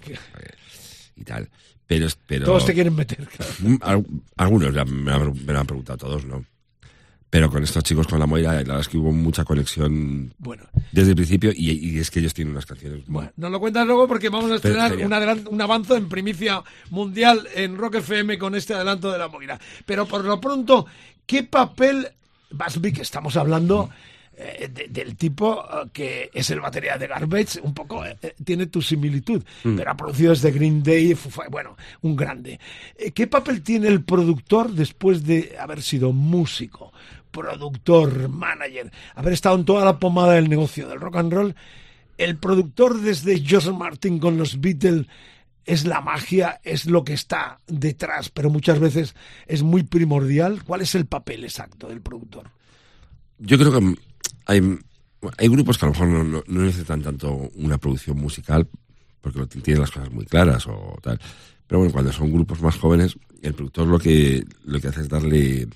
Y tal. Pero, es- pero Todos te quieren meter. claro. Mm, al- Algunos han- me lo han preguntado todos, ¿no? Pero con estos chicos, con la Moira, la verdad es que hubo mucha conexión Bueno, desde el principio y, y es que ellos tienen unas canciones. Bueno, nos lo cuentas luego porque vamos a estrenar un, un avanzo en primicia mundial en Rock FM con este adelanto de la Moira. Pero por lo pronto, ¿qué papel, Basby, que estamos hablando eh, de- del tipo eh, que es el batería de Garbage, un poco eh, eh, tiene tu similitud, pero ha producido desde Green Day, Fi- bueno, un grande. Eh, ¿Qué papel tiene el productor después de haber sido músico? Productor, manager, haber estado en toda la pomada del negocio del rock and roll, el productor desde George Martin con los Beatles es la magia, es lo que está detrás, pero muchas veces es muy primordial. ¿Cuál es el papel exacto del productor? Yo creo que hay, grupos que a lo mejor no, no- necesitan tanto una producción musical porque tienen las cosas muy claras o tal. Pero bueno, cuando son grupos más jóvenes, el productor lo que, lo que hace es darle,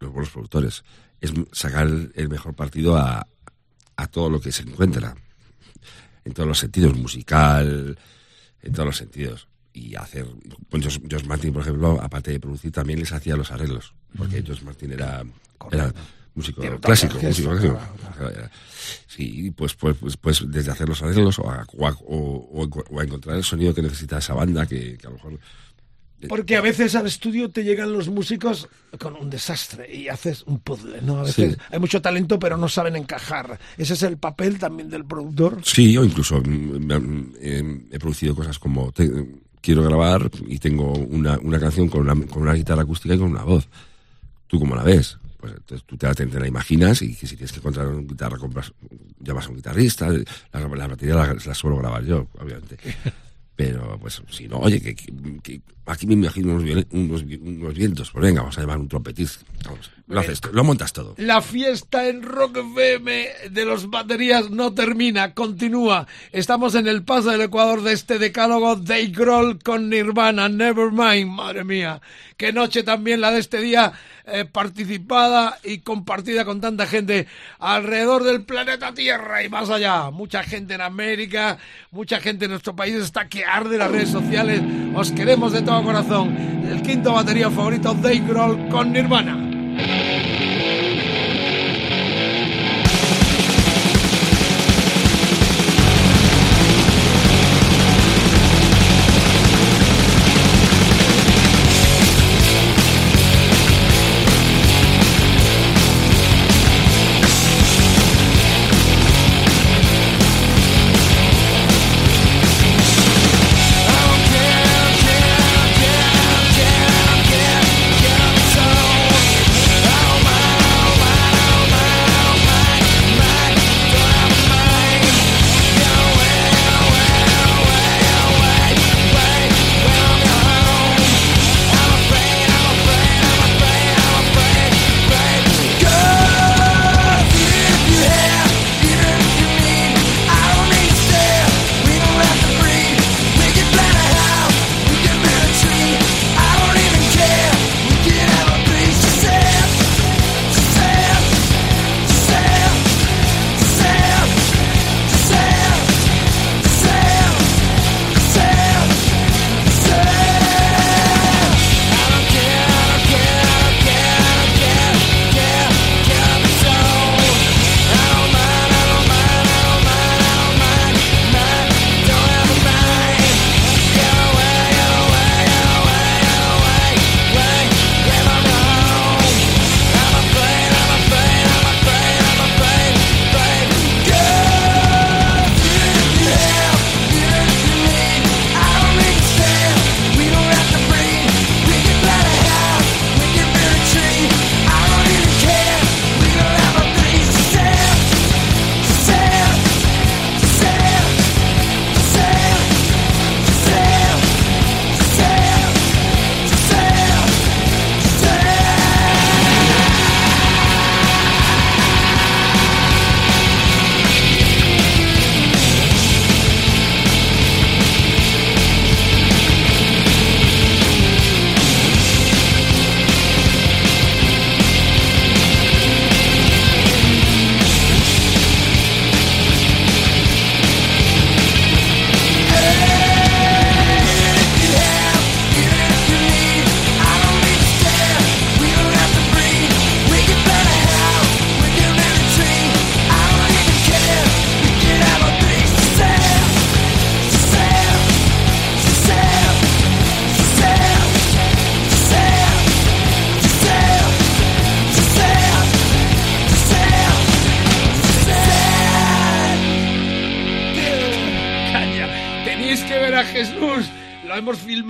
los buenos productores, es sacar el mejor partido a, a todo lo que se encuentra. En todos los sentidos, musical, en todos los sentidos. Y hacer. Pues Josh, Josh Martin, por ejemplo, aparte de producir, también les hacía los arreglos. Porque Josh Martin era, era músico clásico. músico clásico. Sí, pues, pues, pues, pues desde hacer los arreglos o a, o, a, o a encontrar el sonido que necesita esa banda que, que a lo mejor. Porque a veces al estudio te llegan los músicos con un desastre y haces un puzzle, ¿no? A veces Sí. hay mucho talento pero no saben encajar. Ese es el papel también del productor. Sí, o incluso mm, eh, he producido cosas como te- quiero grabar y tengo una, una canción con una, con una guitarra acústica y con una voz. ¿Tú cómo la ves? Pues entonces tú te la, te la imaginas y que si tienes que encontrar una guitarra, compras, llamas a un guitarrista. La, la batería la, la suelo grabar yo, obviamente. Pero, pues, si no, oye, que, que- aquí me imagino unos, unos, unos vientos. Pues venga, vamos a llevar un trompetista. Lo haces, lo montas todo. La fiesta en Rock FM de los baterías no termina, continúa. Estamos en el paso del Ecuador de este decálogo Dave Grohl con Nirvana, Nevermind, madre mía. Qué noche también la de este día eh, participada y compartida con tanta gente alrededor del planeta Tierra y más allá. Mucha gente en América, mucha gente en nuestro país está que arde las redes sociales. Os queremos de todo corazón. El quinto batería favorito, Dave Grohl con Nirvana.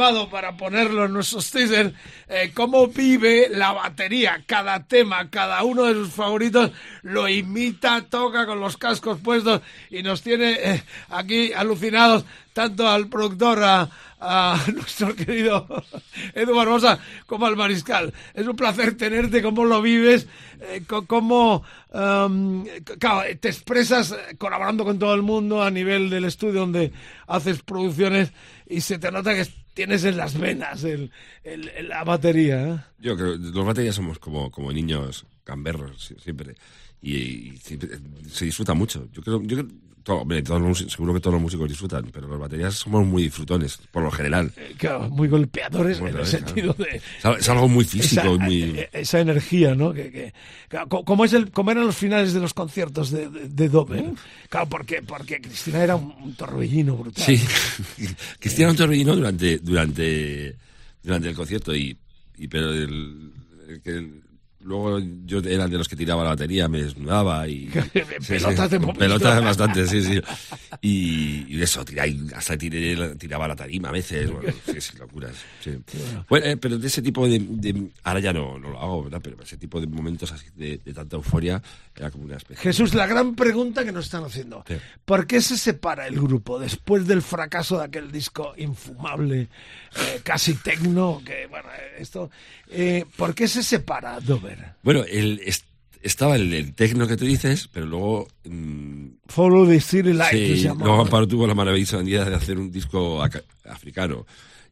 Filmado para ponerlo en nuestros teasers. eh, cómo vive la batería. Cada tema, cada uno de sus favoritos lo imita, toca con los cascos puestos y nos tiene eh, aquí alucinados tanto al productor, a, a nuestro querido Edu Barbosa, como al mariscal. Es un placer tenerte, cómo lo vives, eh, cómo um, claro, te expresas eh, colaborando con todo el mundo a nivel del estudio donde haces producciones y se te nota que tienes en las venas el, la batería. Yo creo los baterías somos como, como niños gamberros sie- siempre. Y, y se disfruta mucho. Yo creo, yo creo todo- hombre, todos los músicos- seguro que todos los músicos disfrutan, pero los baterías somos muy disfrutones, por lo general. Eh, Claro, muy golpeadores en el Golpeadores, sentido de... Es al- es algo muy físico, esa, muy... eh, esa energía, ¿no? Que, como es el, como eran los finales de los conciertos de, de, de Dover. Claro, porque, porque Cristina era un, un torbellino brutal. Sí, Cristiano Torbellino durante, durante, durante el concierto y, y pero el, luego yo era de los que tiraba la batería, me desnudaba y Pelotas de momento. pelotas bastante, sí, sí. Y, y eso, tiraba, y hasta tiré tiraba la tarima a veces, bueno, sí, sí, locuras. Sí. Bueno, eh, pero de ese tipo de, de- ahora ya no, no lo hago, ¿verdad? Pero ese tipo de momentos así de, de tanta euforia era como una especie. Jesús, la gran pregunta que nos están haciendo. Sí. ¿Por qué se separa el grupo después del fracaso de aquel disco infumable, eh, casi tecno? Que, bueno, eh, esto, eh, ¿Por qué se separa Dover? Bueno, el, est- estaba el, el tecno que tú dices, pero luego mm, Follow the City Light, se Sí, llamaba. luego Amparo tuvo la maravillosa idea de hacer un disco africano.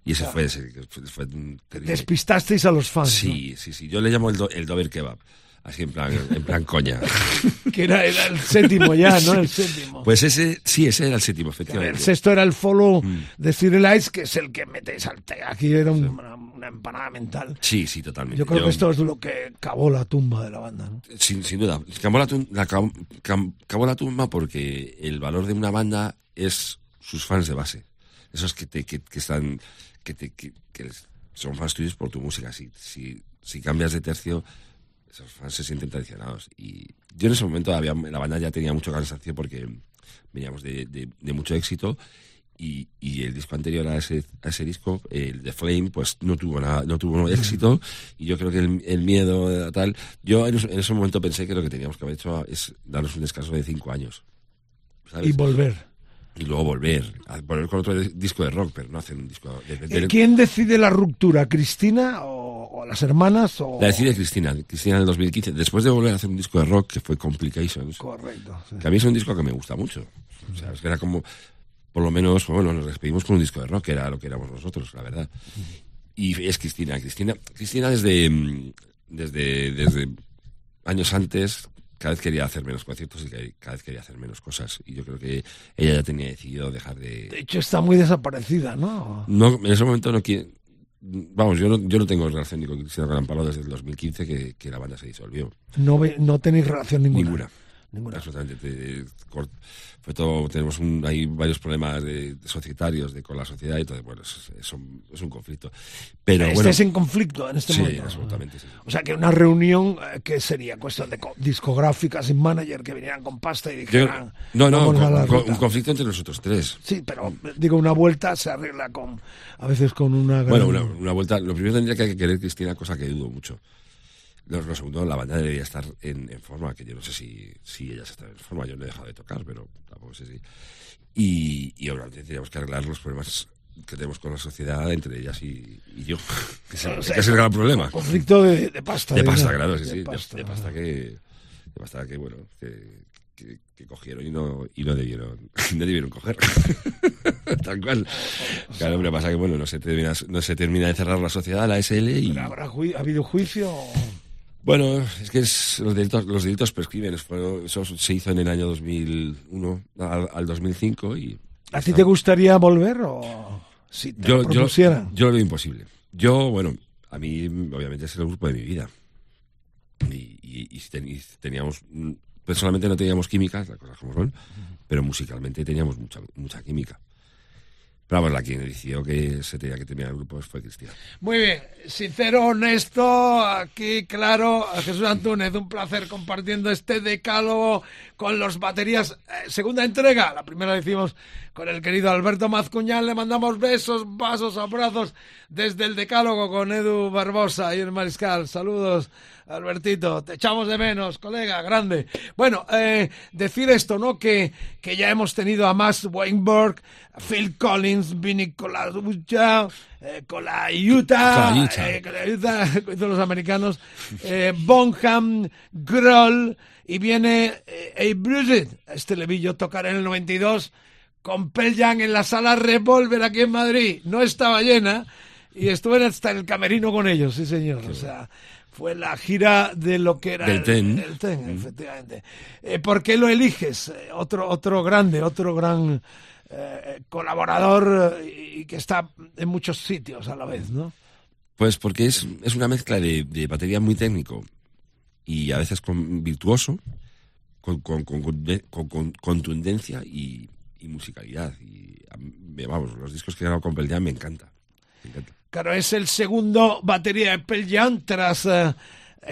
Y ese fue, ese, fue, terrible. Despistasteis a los fans. Sí, sí, sí. Yo le llamo el, do- el Dover Kebab. Así en plan, en plan coña. Que era, era el séptimo ya, ¿no? El séptimo. Pues ese, sí, ese era el séptimo, el efectivamente. sexto era el Follow Mm. the City Lights, que es el que metéis al te. Aquí era un- una, una empanada mental. Sí, sí, totalmente. Yo creo que esto es lo que cavó la tumba de la banda, ¿no? Sin, sin duda. Cavó la, cavó la tumba porque el valor de una banda es sus fans de base. Esos que, te, que, que están. que, te, que, que son fans tuyos por tu música. Si, si, si cambias de tercio, esos fans se sienten traicionados. Y yo en ese momento había, la banda ya tenía mucho cansancio porque veníamos de, de- de mucho éxito. Y, y el disco anterior a ese, a ese disco, el de Flame, pues no tuvo nada, no tuvo éxito. Y yo creo que el, el miedo, tal. Yo en, ese- en ese momento pensé que lo que teníamos que haber hecho es darnos un descanso de cinco años. ¿sabes? Y volver. Y luego volver. A volver con otro disco de rock, pero no hacer un disco de, de- Eh, ¿Quién decide la ruptura? ¿Cristina o, o las hermanas? O... La decide Cristina. Cristina en el 2015. Después de volver a hacer un disco de rock que fue Complications. Correcto. sí. Que a mí es un disco que me gusta mucho. O sea, es que era como, por lo menos, bueno, nos despedimos con un disco de rock, que era lo que éramos nosotros, la verdad. Y es Cristina. Cristina, Cristina desde, mm, desde, desde años antes, cada vez quería hacer menos conciertos y cada vez quería hacer menos cosas. Y yo creo que ella ya tenía decidido dejar De de... hecho, está muy desaparecida, ¿no? No, en ese momento no quiere... Vamos, yo no, yo no tengo relación ni con Cristina Colampalo desde el 2015 que, que la banda se disolvió. No, ve- no tenéis relación ninguna. Ninguna. Ninguna. Absolutamente. fue todo, tenemos un, hay varios problemas de, de societarios de, con la sociedad y todo. Bueno, es, es un, es un conflicto. Pero bueno. Estáis en conflicto en este sí, momento. absolutamente. sí. O sea que una reunión eh, que sería cuestión de co- discográfica sin manager que vinieran con pasta y Yo- dijeran no, no, un conflicto entre nosotros tres. Sí, pero digo una vuelta se arregla con a veces con una gran... Bueno, una, una vuelta. Lo primero tendría que querer Cristina, cosa que dudo mucho. Lo, lo segundo, la banda debería estar en, en forma, que yo no sé si, si ella está en forma, yo no he dejado de tocar, pero tampoco sé si. Y, y obviamente tendríamos que arreglar los problemas que tenemos con la sociedad entre ellas y, y yo, que es, el- O sea, que es el gran problema. conflicto de, de pasta. De pasta, claro, sí, de sí. Pasta. de pasta que. De pasta que, bueno, que, que, que cogieron y no, y no debieron, no debieron coger. Tal cual. Claro, hombre, pasa que, bueno, no se termina, no se termina de cerrar la sociedad, la SL, y. Pero ¿Habrá jui- ¿Ha habido juicio? Bueno, es que es- los, delitos, los delitos prescriben. Fue- Eso se hizo en el año 2001 al, al 2005 y... ¿A ti te gustaría volver o si te yo, lo yo, yo lo veo imposible. Yo, bueno, a mí obviamente es el grupo de mi vida. Y, y- y ten- y teníamos... Personalmente no teníamos química, las cosas como son, pero musicalmente teníamos mucha, mucha química. Pero vamos, la decidió que se tenía que terminar el grupo fue Cristian. Muy bien, sincero, honesto, aquí claro, Jesús Antúnez, un placer compartiendo este decálogo con los baterías. Eh, segunda entrega, la primera la hicimos con el querido Alberto Mazcuñán, le mandamos besos, vasos, abrazos desde el decálogo con Edu Barbosa y el Mariscal. Saludos, Albertito, te echamos de menos, colega, grande. Bueno, eh, decir esto, ¿no? Que, que ya hemos tenido a Max Weinberg, Phil Collins, Vinny Colaiuta, eh, con la Utah, Colaiuta. eh, con la Utah, como dicen los americanos, eh, Bonham, Grohl, y viene eh, Bruce. Este le vi yo tocar en el 92 con Pearl Jam en la sala Revolver aquí en Madrid. No estaba llena y estuve hasta en el camerino con ellos, sí señor. O sea, fue la gira de lo que era Del el, Ten. el Ten, efectivamente. Eh, ¿Por qué lo eliges? Eh, otro, otro grande, otro gran eh, colaborador y que está en muchos sitios a la vez, ¿no? Pues porque es, es una mezcla de, de batería muy técnico y a veces con virtuoso, con, con, con, con- con contundencia y, y musicalidad. Y vamos, los discos que he grabado con Jam me encanta. Claro, es el segundo batería de Pearl Jam tras eh,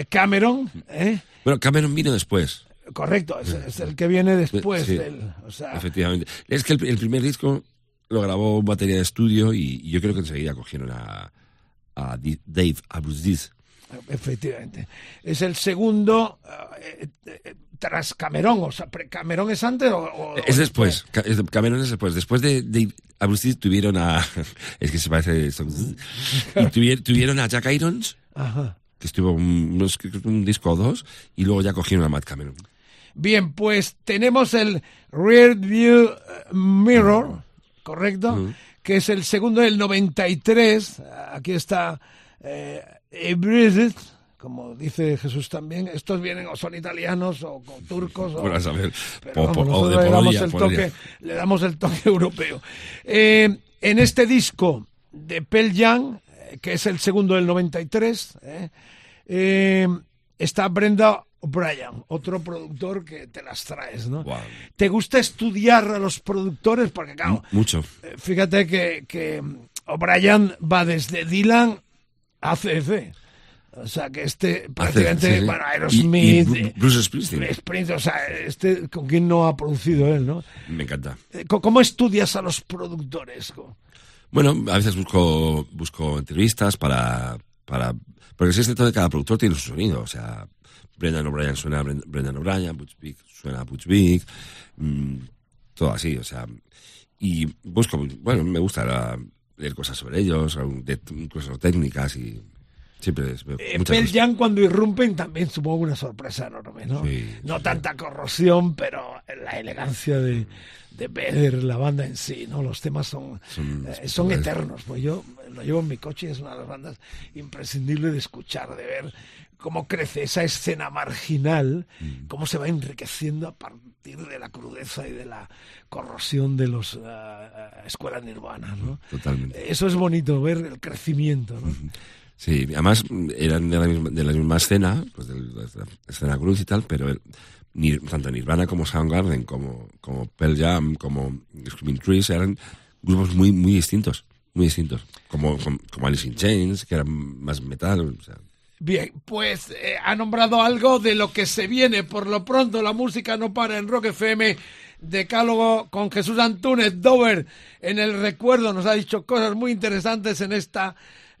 Cameron, ¿eh? Bueno, Cameron vino después. Correcto, es, es el que viene después Sí, del... O sea, Efectivamente. Es que el, el primer disco lo grabó batería de estudio y, y yo creo que enseguida cogieron a, a Dave Abruzzis. efectivamente. Es el segundo eh, eh, tras Cameron, o sea, ¿Cameron es antes o...? o- Es o después. Ca- Cameron es después. Después de Abruzzis tuvieron a... Es que se parece... y tuvi- tuvieron a Jack Irons, Ajá. que estuvo un, disco o dos, y luego ya cogieron a Matt Cameron. Bien, pues tenemos el Rear View eh, Mirror, ¿correcto? Que es el segundo del 93. Aquí está eh, Bridget, como dice Jesús también. Estos vienen o son italianos o, o turcos. O, saber, pero po- po- vamos, o de nosotros le, damos Polonia, el toque, le damos el toque europeo. Eh, en este disco de Pearl Jam, eh, que es el segundo del 93, eh, eh, está Brenda O'Brien, otro productor que te las traes, ¿no? ¿Te gusta estudiar a los productores? Porque, claro, Mucho. eh, fíjate que, que O'Brien va desde Dylan a CF. O sea, que este prácticamente, sí, Y- Aerosmith, y eh, Bruce Springsteen. Springsteen, o sea, este con quién no ha producido él, ¿no? Me encanta. Eh, ¿Cómo estudias a los productores? Bueno, a veces busco, busco entrevistas para, para... Porque es esto de cada productor tiene su sonido. O sea, Brendan O'Brien suena a Bren- Brendan O'Brien, Butch Vig suena a Butch Vig, mm, todo así, o sea... Y busco, bueno, me gusta la- leer cosas sobre ellos, incluso técnicas y siempre es, Eh, Pearl. Jam cuando irrumpen también supongo una sorpresa enorme, ¿no? Sí, no sí. tanta corrosión, pero la elegancia de, de la banda en sí, ¿no? Los temas son, Son eh, son eternos. Pues yo lo llevo en mi coche y es una de las bandas imprescindibles de escuchar, de ver cómo crece esa escena marginal, Mm. cómo se va enriqueciendo a partir de la crudeza y de la corrosión de los eh, escuelas nirvana, ¿no? Totalmente. Eso es bonito, ver el crecimiento, ¿no? Sí, además eran de la misma, de la misma escena, pues de la escena cruz y tal, pero el- ni, tanto Nirvana como Soundgarden, como, como Pearl Jam, como Screaming Trees, eran grupos muy, muy distintos, muy distintos. Como, como, Alice in Chains, que eran más metal, Bien, pues eh, ha nombrado algo de lo que se viene. Por lo pronto, la música no para en Rock FM. Decálogo con Jesús Antúnez Dover en el recuerdo. Nos ha dicho cosas muy interesantes en esta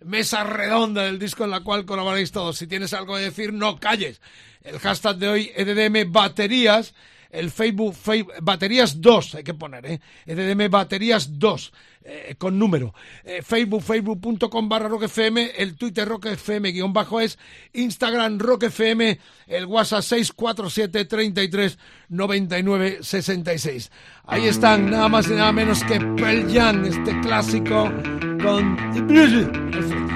mesa redonda del disco en la cual colaboráis todos. Si tienes algo que decir, no calles. El hashtag de hoy, EDM Baterías. El Facebook, Baterías 2, hay que poner, ¿eh? EDM Baterías 2, eh, con número. Eh, Facebook, facebook.com barra Rock FM, el Twitter Rock FM guion bajo es, Instagram Rock FM, el WhatsApp 647 33 99 66. Ahí están, nada más y nada menos que Pearl Jam, este clásico con... I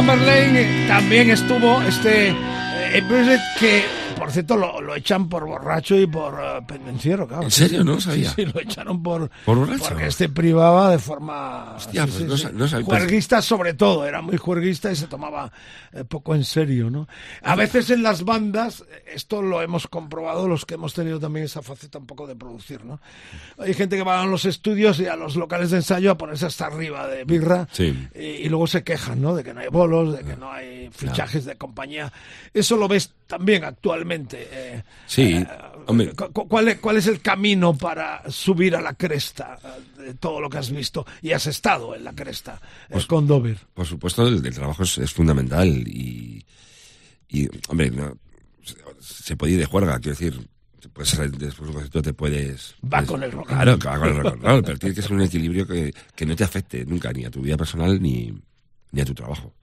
Chamberlain eh, también estuvo este eh, Brisset, que por cierto lo, lo echan por borracho y por eh, pendenciero, claro. ¿En serio? No Sí, sabía. Sí, lo echaron por, ¿Por borracho? porque este privaba de forma Hostia, sí, pues sí, no sí. sa- no sabía. juerguista sobre todo, era muy juerguista y se tomaba eh, poco en serio, ¿no? A veces en las bandas, eh, esto lo hemos comprobado los que hemos tenido también esa faceta un poco de producir, ¿no? Hay gente que va a los estudios y a los locales de ensayo a ponerse hasta arriba de birra y, y luego se quejan, ¿no? De que no hay bolos, de que no hay fichajes de compañía. Eso lo ves también actualmente. eh, Sí, eh, hombre. ¿Cuál es, ¿Cuál es el camino para subir a la cresta de todo lo que has visto? Y has estado en la cresta Pues con Dover. Por supuesto, el, el trabajo es, es fundamental y, y, hombre, no, se, se puede ir de juerga, quiero decir, pues después de un concierto te puedes... Va puedes- con el rock Claro, va con el rock pero tiene que ser un equilibrio que, que no te afecte nunca, ni a tu vida personal ni, ni a tu trabajo.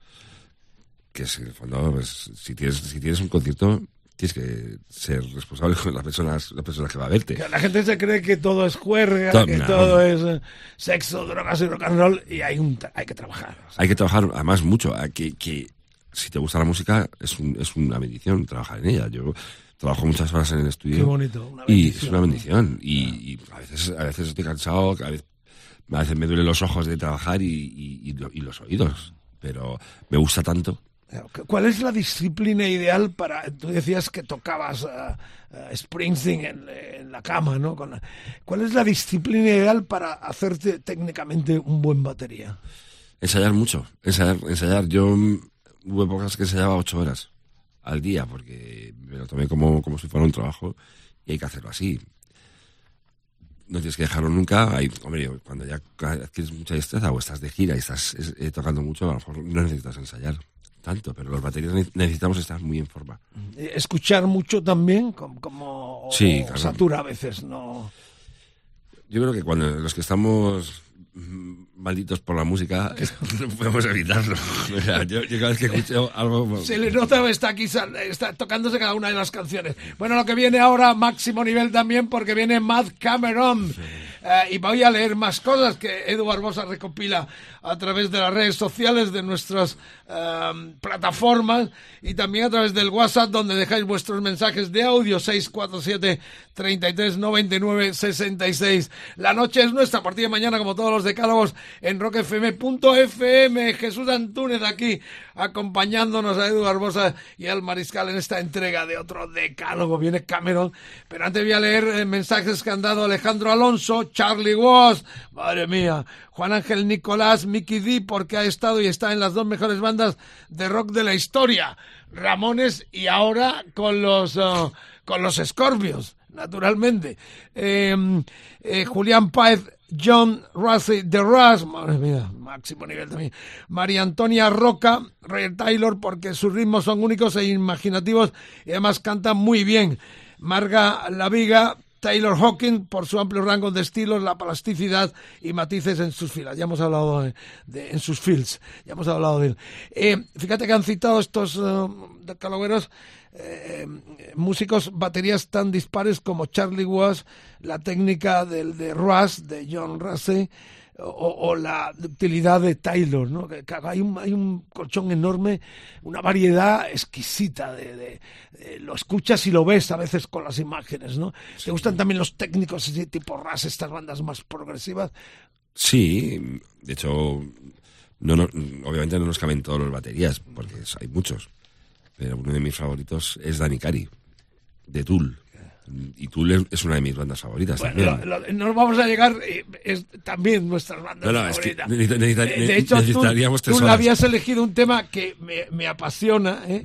Que es, en el fondo, pues, si tienes, si tienes un concierto, tienes que ser responsable con las personas, las personas que va a verte. Que la gente se cree que todo es juerga, que no. todo es eh, sexo, drogas y rock and roll y hay, un, hay que trabajar. O sea, Hay que trabajar además mucho. Que, que si te gusta la música es, un, es una bendición trabajar en ella. Yo trabajo muchas horas en el estudio. Qué bonito, una y es una bendición. Y, y a, veces, a veces estoy cansado, a veces, a veces me duelen los ojos de trabajar y, y los oídos. Pero me gusta tanto. ¿Cuál es la disciplina ideal para... Tú decías que tocabas ah, ah, Springsteen en, la cama, ¿no? Con la- ¿Cuál es la disciplina ideal para hacerte técnicamente un buen batería? Ensayar mucho. Ensayar. ensayar. Yo mm, hubo épocas que ensayaba ocho horas al día porque me lo tomé como, como si fuera un trabajo y hay que hacerlo así. no tienes que dejarlo nunca. Hay, hombre, cuando ya adquieres mucha destreza o estás de gira y estás eh, tocando mucho, a lo mejor no necesitas ensayar tanto, pero los baterías ne- necesitamos estar muy en forma. Escuchar mucho también, como, como Sí, o claro. satura a veces, ¿no? Yo creo que cuando los que estamos mm, malditos por la música, no podemos evitarlo. O sea, yo, yo cada vez que escucho algo... Se le nota, está aquí está tocándose cada una de las canciones. Bueno, lo que viene ahora, máximo nivel también, porque viene Matt Cameron. Eh, y voy a leer más cosas que Edu Barbosa recopila a través de las redes sociales, de nuestras eh, plataformas y también a través del WhatsApp, donde dejáis vuestros mensajes de audio 647 33 99 66. La noche es nuestra, a partir de mañana, como todos los decálogos, en rockfm.fm. Jesús Antúnez aquí, acompañándonos a Edu Barbosa y al Mariscal en esta entrega de otro decálogo. Viene Cameron, pero antes voy a leer eh, mensajes que han dado Alejandro Alonso, Charlie Woss, madre mía, Juan Ángel Nicolás, Mickey D, porque ha estado y está en las dos mejores bandas de rock de la historia, Ramones y ahora con los, eh, con los Scorpions naturalmente. Eh, eh, Julián Páez, John Russell de Russ, madre mía, máximo nivel también. María Antonia Roca, Ray Taylor, porque sus ritmos son únicos e imaginativos y además canta muy bien. Marga Laviga, Taylor Hawking, por su amplio rango de estilos, la plasticidad y matices en sus filas. Ya hemos hablado de, en sus fields, ya hemos hablado de él. Eh, fíjate que han citado estos eh, decalogueros eh, músicos, baterías tan dispares como Charlie Watts, la técnica del de Russ, de John Russell, o, o la utilidad de Taylor, ¿no? Que, que hay, un, hay un colchón enorme, una variedad exquisita de, de- de- lo escuchas y lo ves a veces con las imágenes, ¿no? ¿Te gustan también los técnicos así tipo Russ, estas bandas más progresivas? Sí, de hecho, no, no- obviamente no nos caben todos los baterías, porque hay muchos. Pero uno de mis favoritos es Danny Cari, de Tool. Y Tool es, una de mis bandas favoritas Bueno, también. lo- lo- nos vamos a llegar, eh, es también nuestras bandas No, no, es que favoritas. necesita- necesita- Eh, de hecho, tú, necesitaríamos tú horas. habías elegido un tema que me, me apasiona, ¿eh?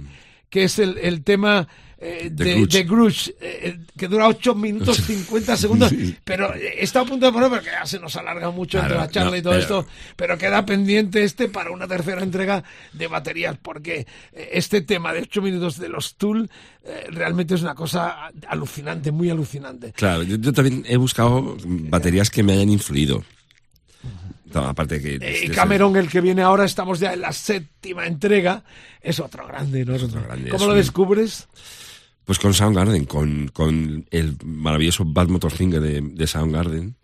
que es el, el tema eh, De de, Grudge. de eh, que dura 8 minutos 50 segundos, Sí. pero eh, está a punto de poner porque ya se nos alarga mucho entre la charla no, y todo pero- esto, pero queda pendiente este para una tercera entrega de baterías, porque eh, este tema de 8 minutos de los Tool eh, realmente es una cosa alucinante, muy alucinante. Claro, yo, yo también he buscado baterías que me hayan influido. No, aparte que... Eh, Cameron, el que viene ahora, estamos ya en la séptima entrega, es otro grande, ¿no? Es otro grande, ¿Cómo lo un- descubres? Pues con Soundgarden, con, con el maravilloso Bad Motorfinger de, de Soundgarden.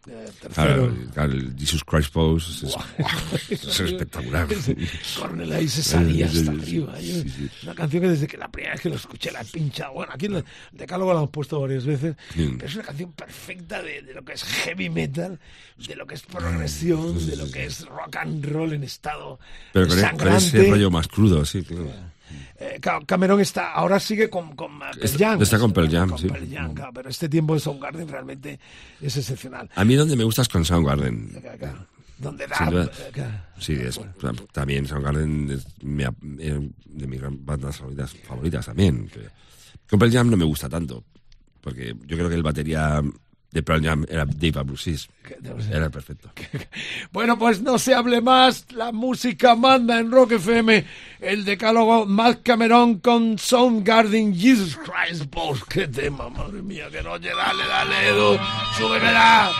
Claro, el- claro, el Jesus Christ Pose es, es espectacular. Cornel ahí se salía hasta arriba. Sí, sí. Una canción que desde que la primera vez que lo escuché la he pinchado. Bueno, aquí en el Decálogo la hemos puesto varias veces. Sí. Pero es una canción perfecta de, de lo que es heavy metal, de lo que es progresión, de lo que es rock and roll en estado Pero con, e- con sangrante. ese rollo más crudo, sí, claro. Eh, Ca- Cameron está, ahora sigue con, con uh, Pearl Está- Jam. está con Pearl Jam, sí. Claro, pero este tiempo de Soundgarden realmente es excepcional. A mí donde me gusta es con Soundgarden. Claro, Donde da, eh. Sí, es, también Soundgarden es mi- eh, de mis bandas favoritas, favoritas también. Con Pearl Jam no me gusta tanto, porque yo creo que el batería de Pearl era Dave Abruzzes. Era perfecto. Bueno, pues no se hable más. La música manda en Rock FM. El decálogo Matt Cameron con Soundgarden Jesus Christ. Qué tema, madre mía, que noche. Dale, dale, Edu. Súbemela.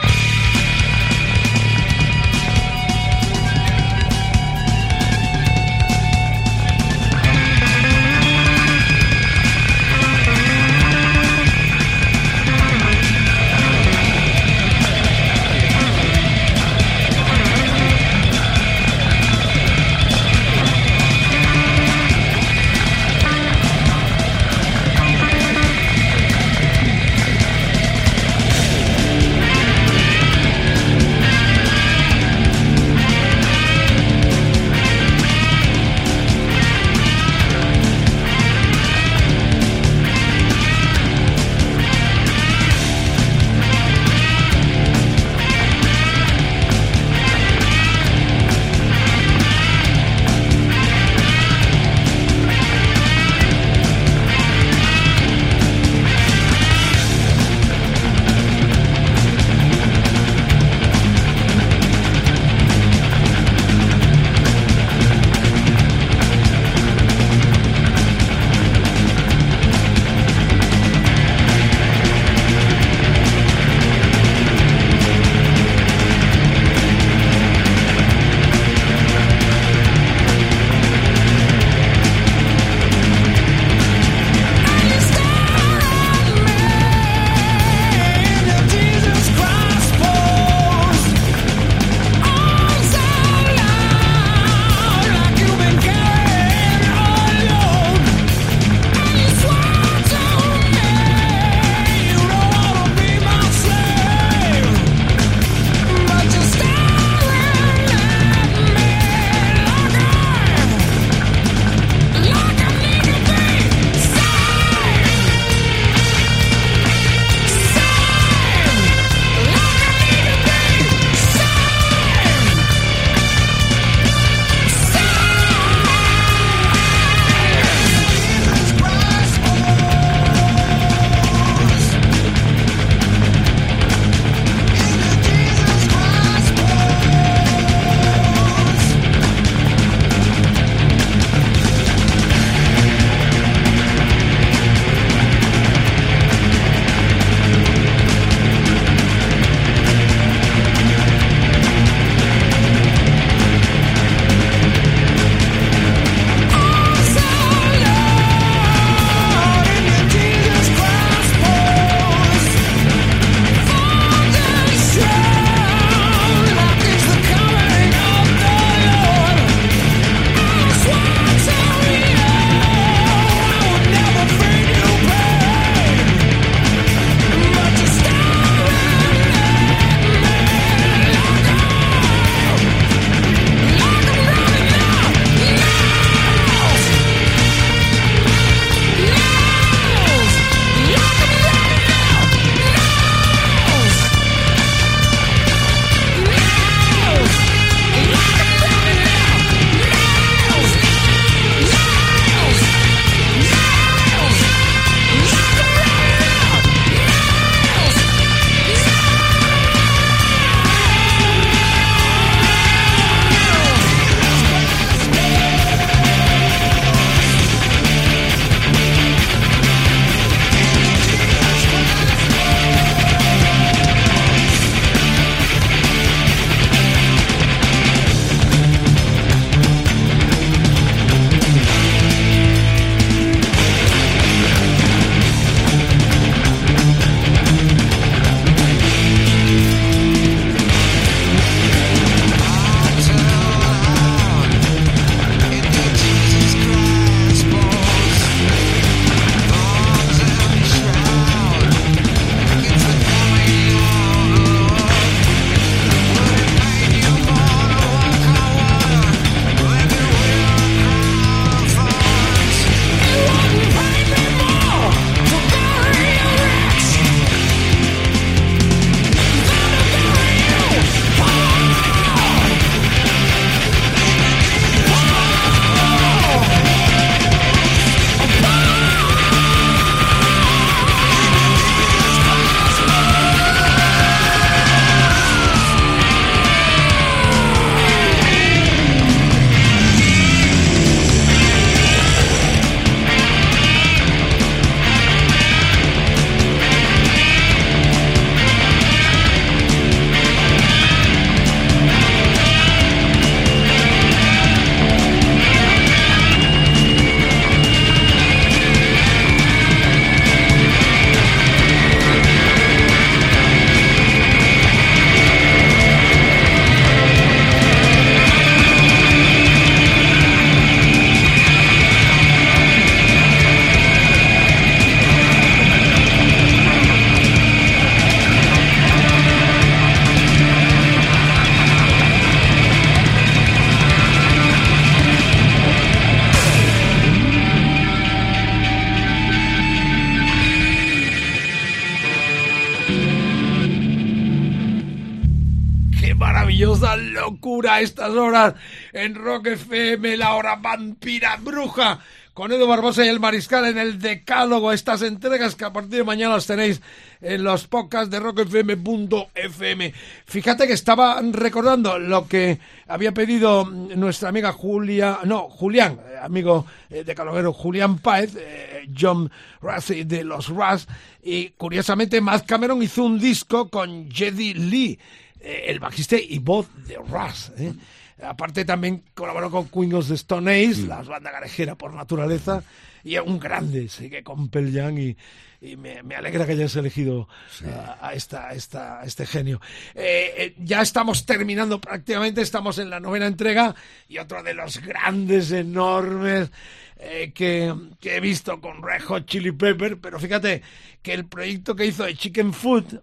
Horas en Rock FM, la hora vampira bruja. Con Edu Barbosa y el Mariscal en el decálogo, estas entregas que a partir de mañana las tenéis en los podcasts de rockfm.fm. Fíjate que estaba recordando lo que había pedido nuestra amiga Julia, no, Julián, eh, amigo eh, decaloguero Julián Páez, eh, John Russey de los Russ, y curiosamente Matt Cameron hizo un disco con Jedi Lee, eh, el bajista y voz de. ¿eh? Aparte también colaboró con Queen of the Stone Age, la banda garejera por naturaleza, y es un grande, sigue con Jam y, y me, me alegra que hayas elegido a, a esta, a esta, a este genio. Eh, eh, ya estamos terminando prácticamente, estamos en la novena entrega y otro de los grandes, enormes eh, que, que he visto con Red Hot Chili Pepper, pero fíjate que el proyecto que hizo de Chicken Food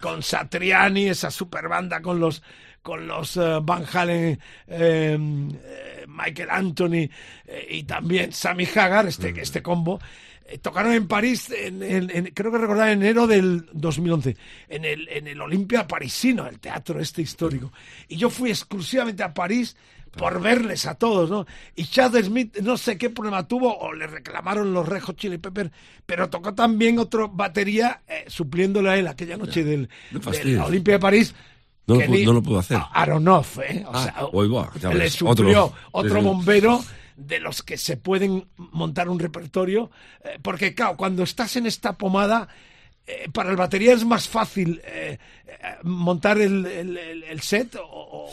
con Satriani, esa super banda con los con los eh, Van Halen, eh, eh, Michael Anthony eh, y también Sammy Hagar, este, este combo, eh, tocaron en París, en, en- en- creo que recordar, en enero del 2011, en el, en el Olimpia parisino, el teatro este histórico. Y yo fui exclusivamente a París por verles a todos, ¿no? Y Chad Smith no sé qué problema tuvo o le reclamaron los Red Hot Chili Pepper, pero tocó también otro batería eh, supliéndole a él aquella noche del, de fastidies. la Olimpia de París. No lo que pu- ni- no lo pudo hacer. Aronoff, ¿eh? O Ah, sea, ya le ves, suplió otro. bombero de los que se pueden montar un repertorio, eh, porque claro, cuando estás en esta pomada, eh, para el batería es más fácil eh, montar el, el- set o, o-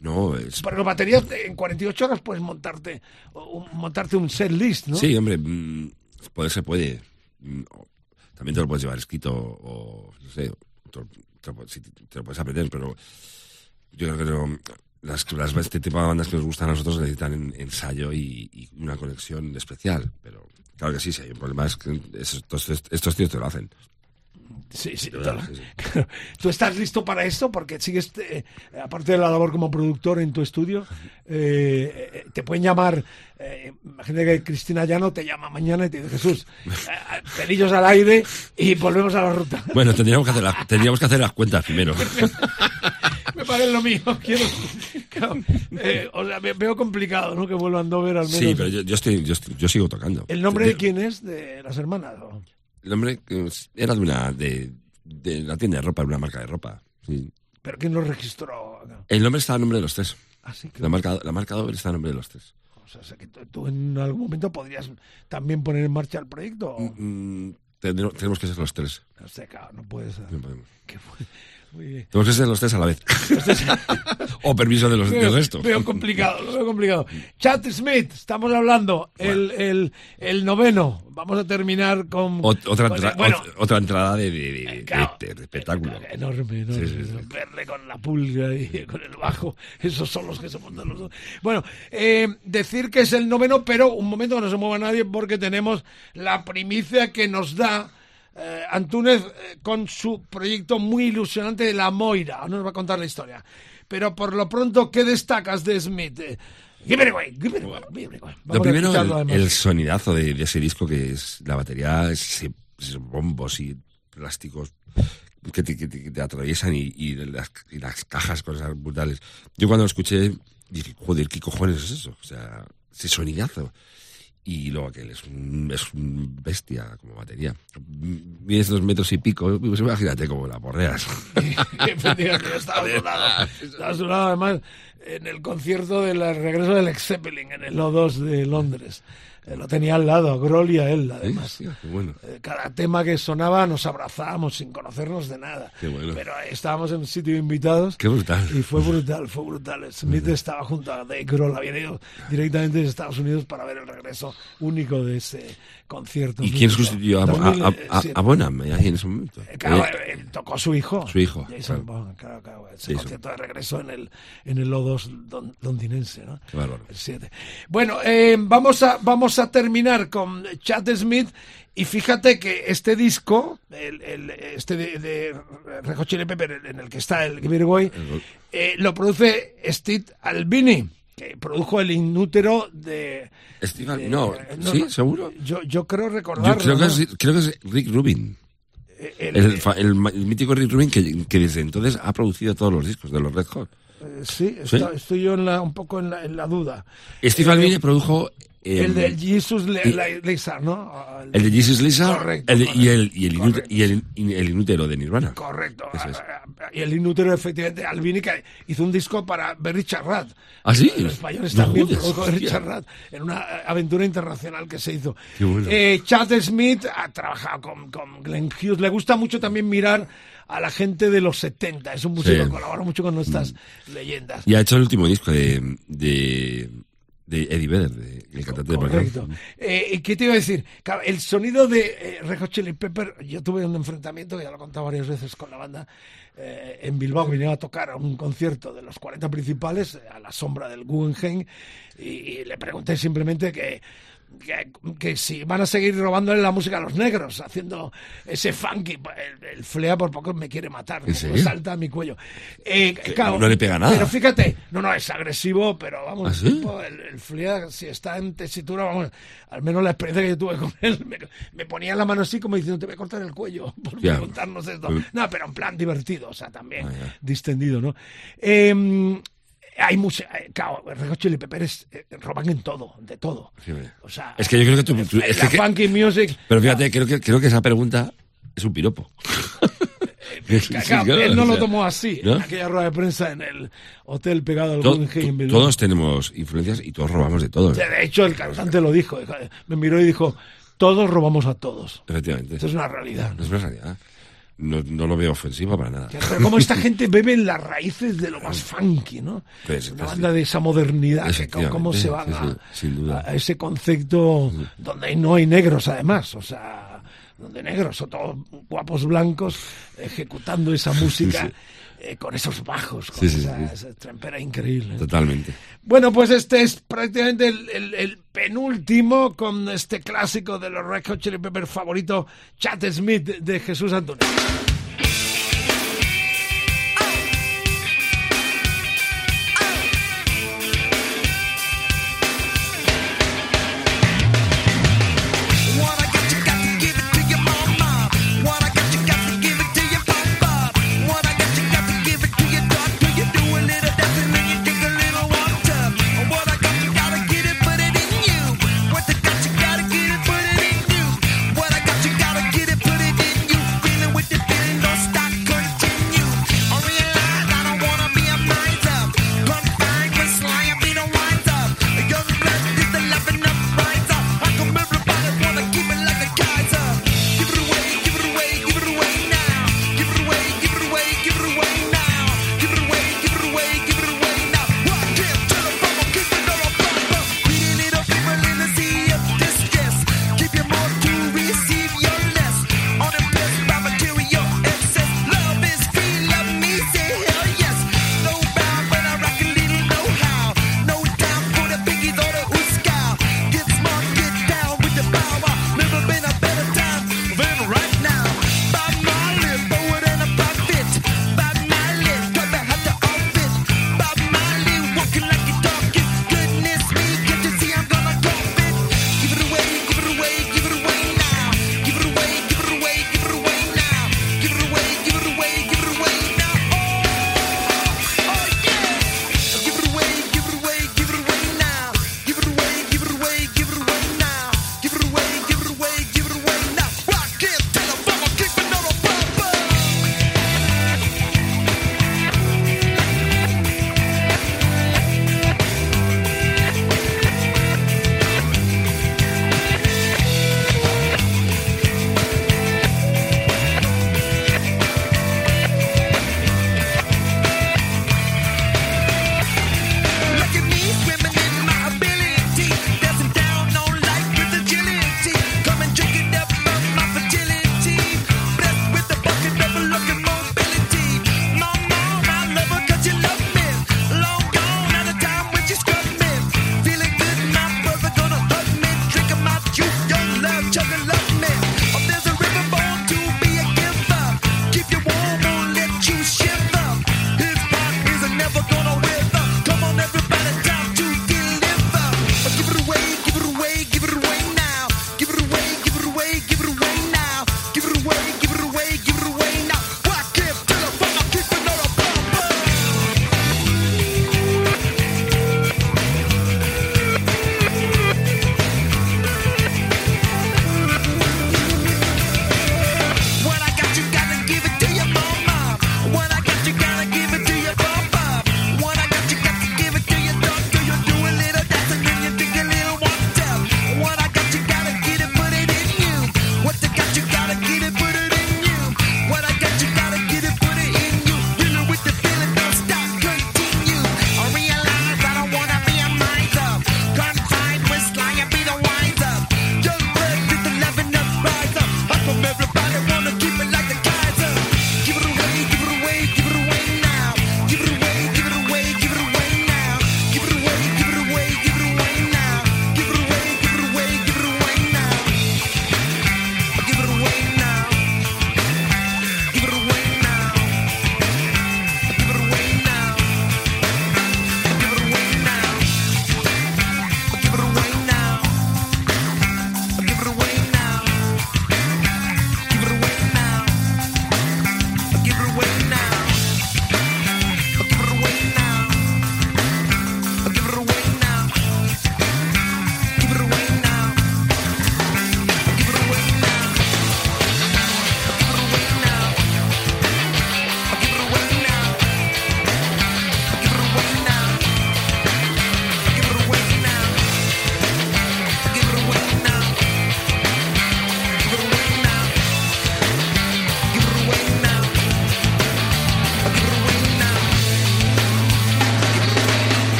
No, es... para la batería en 48 horas puedes montarte un, montarte un set list, ¿no? Sí, hombre, mm, poder se puede. Mm, También te lo puedes llevar escrito o, no sé, te lo, te lo puedes aprender, pero yo creo que las, este tipo de bandas que nos gustan a nosotros necesitan en- ensayo y, y una conexión especial, pero claro que sí, sí hay un problema, es que estos, estos tíos te lo hacen. Sí, sí, claro. ¿Tú estás listo para esto? Porque sigues, eh, aparte de la labor como productor en tu estudio, eh, te pueden llamar, eh, imagínate que Cristina Llano te llama mañana y te dice, Jesús, eh, pelillos al aire y volvemos a la ruta. Bueno, tendríamos que hacer, las- tendríamos que hacer las cuentas primero. Me parece lo mío. Quiero, claro, eh, o sea, ve- veo complicado, ¿no? Que vuelvan a ver al menos. Sí, pero yo, yo, estoy, yo, estoy- yo sigo tocando. ¿El nombre de quién es? ¿De las hermanas? El nombre eh, era de una de, de la tienda de ropa, de una marca de ropa. sí. ¿Pero quién lo registró? El nombre está a nombre de los tres. Así que, La marca, la marca doble está a nombre de los tres. o sea, que tú en algún momento podrías también poner en marcha el proyecto. Mm, tendremos, tenemos que ser los tres. No sé, claro, no podemos. que fue- muy bien. Tenemos que ser los tres a la vez. o permiso de los, Veo, resto. veo complicado, lo veo complicado. Chad Smith, estamos hablando, el, el, el noveno. Vamos a terminar con. Ot- otra, con- entra- bueno, ot- otra entrada de, de- de- de- claro, de- de espectáculo. Enorme, enorme. Sí, sí, sí. Verle con la pulga y con el bajo. Esos son los que se montan los dos. Bueno, eh, decir que es el noveno, pero un momento que no se mueva nadie porque tenemos la primicia que nos da. Eh, Antúnez eh, con su proyecto muy ilusionante de La Moira. Nos va a contar la historia. Pero por lo pronto, ¿qué destacas de Smith? Eh, give it away, give it away, give it away. Lo primero, el, el sonidazo de, de ese disco que es la batería, ese- esos bombos y plásticos que te, que te- que te atraviesan y, y las, y las cajas con esas brutales. Yo cuando lo escuché dije, joder, ¿qué cojones es eso? O sea, ese sonidazo. Y luego que él es un, es un bestia como batería. Mides dos metros y pico, pues imagínate como la porreas. Estaba a su lado. Estaba a su lado, además, en el concierto del regreso del Ex Zeppelin en el O2 de Londres. Eh, lo tenía al lado, a Grohl y a él, además. Sí, qué bueno. Eh, Cada tema que sonaba nos abrazábamos sin conocernos de nada. Qué bueno. Pero estábamos en un sitio invitados. Qué brutal. Y fue brutal, fue brutal. Smith estaba junto a Dave Grohl, habían ido directamente de Estados Unidos para ver el regreso único de ese concierto. ¿Y quién sustituyó a, a, a, a- 2007. a Bonham ahí en ese momento? Eh, Claro, Eh, eh, tocó su hijo. Su hijo, Jason claro. Bourne, claro, claro, ese Jason. concierto de regreso en el, en el O2 don- londinense, ¿no? Qué bárbaro. El 7. Bueno, eh, vamos, a, vamos a terminar con Chad Smith. Y fíjate que este disco, el, el- este de, de Red Hot Chili Pepper, en el que está el Away, eh, lo produce Steve Albini, que produjo el inútero de... Steve Al- de- no, eh, ¿sí? ¿Seguro? Yo, yo creo recordar. Yo creo que, es, creo que es Rick Rubin. el, El, fa- el mítico Rick Rubin que, que desde entonces ha producido todos los discos de los Red Hot. Eh, sí, está- estoy yo en la- un poco en la, en la duda. Steve Eh, Albini produjo... eh, El de Jesus Le- y- Le- Lizard, ¿no? el de Jesus Lizard Correcto, el de- y, el, y, el inú- correcto. y el, inútero de Nirvana. Correcto. Es. Y el inútero, efectivamente, Albini, que hizo un disco para Richard Rath. ¿Ah, sí? Los españoles No también jodas, produjo hostia. Richard Rath en una eh, aventura internacional que se hizo. Qué bueno. Eh, Chad Smith ha trabajado con, con Glenn Hughes. Le gusta mucho también mirar a la gente de los 70. Es un músico Sí. Mm. que colabora mucho con nuestras leyendas. Y ha hecho el último disco de, de, de Eddie Vedder, de- el cantante de Correcto. Eh, ¿y ¿Qué te iba a decir? El sonido de eh, Chili Pepper, yo tuve un enfrentamiento, ya lo he contado varias veces con la banda, eh, en Bilbao vinieron a tocar a un concierto de los 40 principales, eh, a la sombra del Guggenheim, y le pregunté simplemente que, que, que si van a seguir robándole la música a los negros, haciendo ese funky, el, el flea por poco me quiere matar, ¿En me salta a mi cuello. Eh, claro, no le pega nada. Pero fíjate, no, no, es agresivo, pero vamos, ¿Ah, sí? tipo, el, el Flea, si está en tesitura, vamos, al menos la experiencia que yo tuve con él, me, me ponía la mano así como diciendo, te voy a cortar el cuello por Ya. preguntarnos esto. No, pero en plan divertido, o sea, también Ah, distendido, ¿no? Eh, hay música, eh, claro, Red Hot Chili Peppers eh, roban en todo, de todo. Sí. O sea, Es que yo creo que tú- tú- es la que- funky music, Pero fíjate, creo que, creo que esa pregunta es un piropo. Sí, sí, claro, claro, él no lo tomó así, ¿no? en aquella rueda de prensa en el hotel pegado al to- Guggenheim todos tenemos influencias y todos robamos de todos. De hecho, el cantante lo dijo, me miró y dijo, todos robamos a todos. Efectivamente. Esto es una realidad. No es una realidad. No, no lo veo ofensivo para nada. Pero como esta gente bebe en las raíces de lo más funky, ¿no? Pues, Una banda de esa modernidad, cómo se sí, a, ese concepto donde no hay negros además, o sea, donde negros son todos guapos blancos ejecutando esa música eh, con esos bajos, con Sí, sí, esa, sí. esa trampera increíble. Totalmente. Bueno, pues este es prácticamente el, el- el penúltimo con este clásico de los Red Hot Chili Peppers favorito, Chat Smith de Jesús Antonio.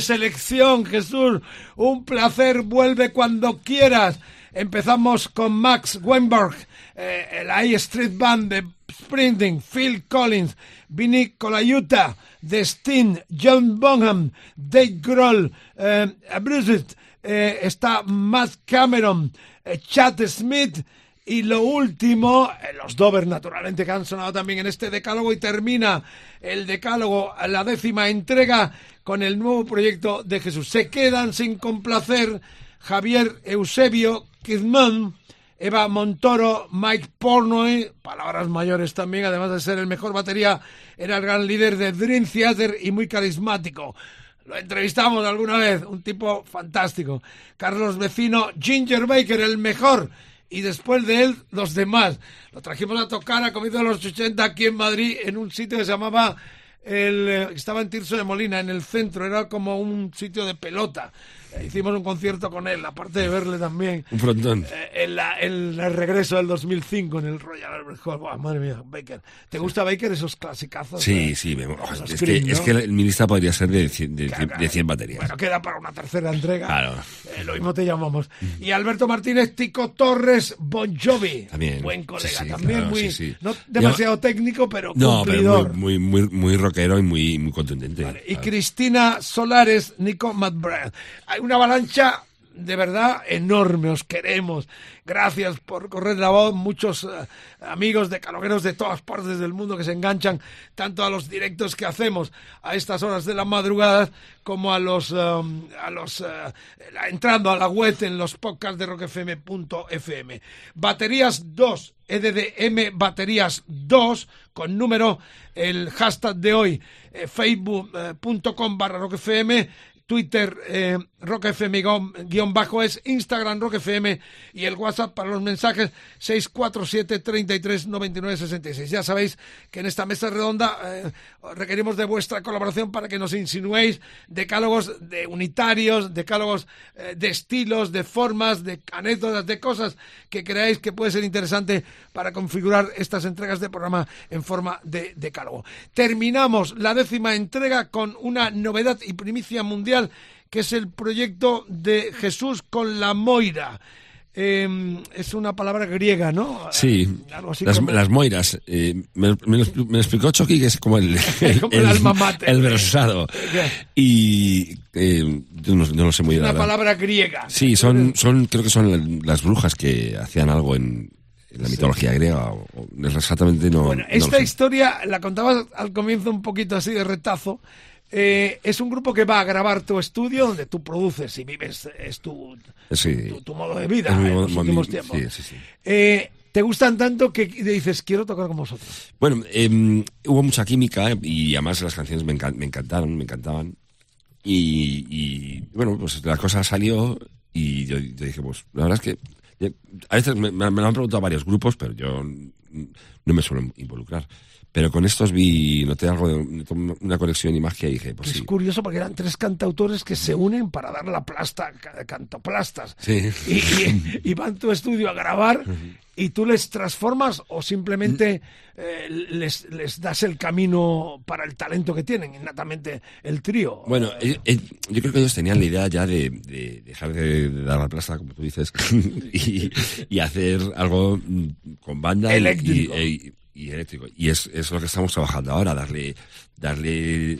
Selección, Jesús! Un placer, vuelve cuando quieras. Empezamos con Max Weinberg, eh, la I Street Band de Sprinting, Phil Collins, Vinny Colaiuta, The John Bonham, Dave Grohl, eh, Bruce, eh, está Matt Cameron, eh, Chad Smith, y lo último, eh, los Dover, naturalmente, que han sonado también en este decálogo, y termina el decálogo, la décima entrega, con el nuevo proyecto de Jesús. Se quedan sin complacer Javier Eusebio Kidman, Eva Montoro, Mike Pornoy, palabras mayores también, además de ser el mejor batería, era el gran líder de Dream Theater y muy carismático. Lo entrevistamos alguna vez, un tipo fantástico. Carlos Vecino, Ginger Baker, el mejor. Y después de él, los demás. Lo trajimos a tocar a comienzo de los 80 aquí en Madrid, en un sitio que se llamaba el, eh, estaba en Tirso de Molina, en el centro, era como un sitio de pelota. Hicimos un concierto con él, aparte de verle también. Un frontón. eh, en, la- en el regreso del 2005 en el Royal Albert Hall. Buah, madre mía, Baker. ¿Te gusta Baker esos clasicazos? Sí, eh? sí, me- Los es, que, Scream, es ¿no? que el- mi lista podría ser de 100, de, Claro, 100 de 100 baterías. Bueno, queda para una tercera entrega. Claro. Eh, lo mismo te llamamos. Y Alberto Martínez, Tico Torres, Bon Jovi. También. Buen colega, Sí, sí, también claro, muy. sí. No demasiado técnico, pero No, pero cumplidor. muy, muy, muy, muy rockero y muy, muy contundente. Y Claro. Cristina Solares, Nico McBride. Hay una avalancha de verdad enorme, os queremos. Gracias por correr la voz. Muchos eh, amigos de calogueros de todas partes del mundo que se enganchan tanto a los directos que hacemos a estas horas de la madrugada como a los, um, a los eh, entrando a la web en los podcasts de rockfm.fm. Baterías 2, EDDM Baterías 2, con número, el hashtag de hoy, eh, facebook.com barra rockfm, Twitter eh, rockfm guión- guion bajo es, Instagram rockfm y el WhatsApp para los mensajes 647 33 99 66. Ya sabéis que en esta mesa redonda eh, requerimos de vuestra colaboración para que nos insinuéis decálogos de unitarios, decálogos eh, de estilos, de formas, de anécdotas, de cosas que creáis que puede ser interesante para configurar estas entregas de programa en forma de decálogo. Terminamos la décima entrega con una novedad y primicia mundial que es el proyecto de Jesús con la Moira. Eh, es una palabra griega, ¿no? Sí, Algo así las, como- las moiras. eh, me, me lo expli- me lo explicó Chucky, que es como el, Como el alma mater. el versado. Y eh, yo no, no lo sé muy bien. una la verdad. palabra griega. Sí, son, son, creo que son la- las brujas que hacían algo en, en la mitología griega. O, o- exactamente no. Bueno, no esta historia la contabas al comienzo un poquito así de retazo. Eh, es un grupo que va a grabar tu estudio donde tú produces y vives, es tu, Sí. tu, tu modo de vida mi en los mi- últimos tiempos. sí, sí. Eh, te gustan tanto que dices, quiero tocar con vosotros. Bueno, em, hubo mucha química y además las canciones me, encan- me encantaron, me encantaban. Y, y, bueno, pues la cosa salió y yo, yo dije, pues la verdad es que a veces me, me lo han preguntado varios grupos, pero yo no me suelo involucrar. Pero con estos vi, noté algo de una conexión y magia y dije, pues Es sí. curioso porque eran tres cantautores que se unen para dar la plasta, ca- cantoplastas. Sí. Y, y- y van a tu estudio a grabar y tú les transformas o simplemente eh, les, les das el camino para el talento que tienen, innatamente el trío. Bueno, eh, eh, yo creo que ellos tenían la idea ya de, de dejar de, dar la plaza, como tú dices, y, y hacer algo mm, con banda y- Eléctrico. Y, y- y eléctrico. Y es, es lo que estamos trabajando ahora, darle, darle,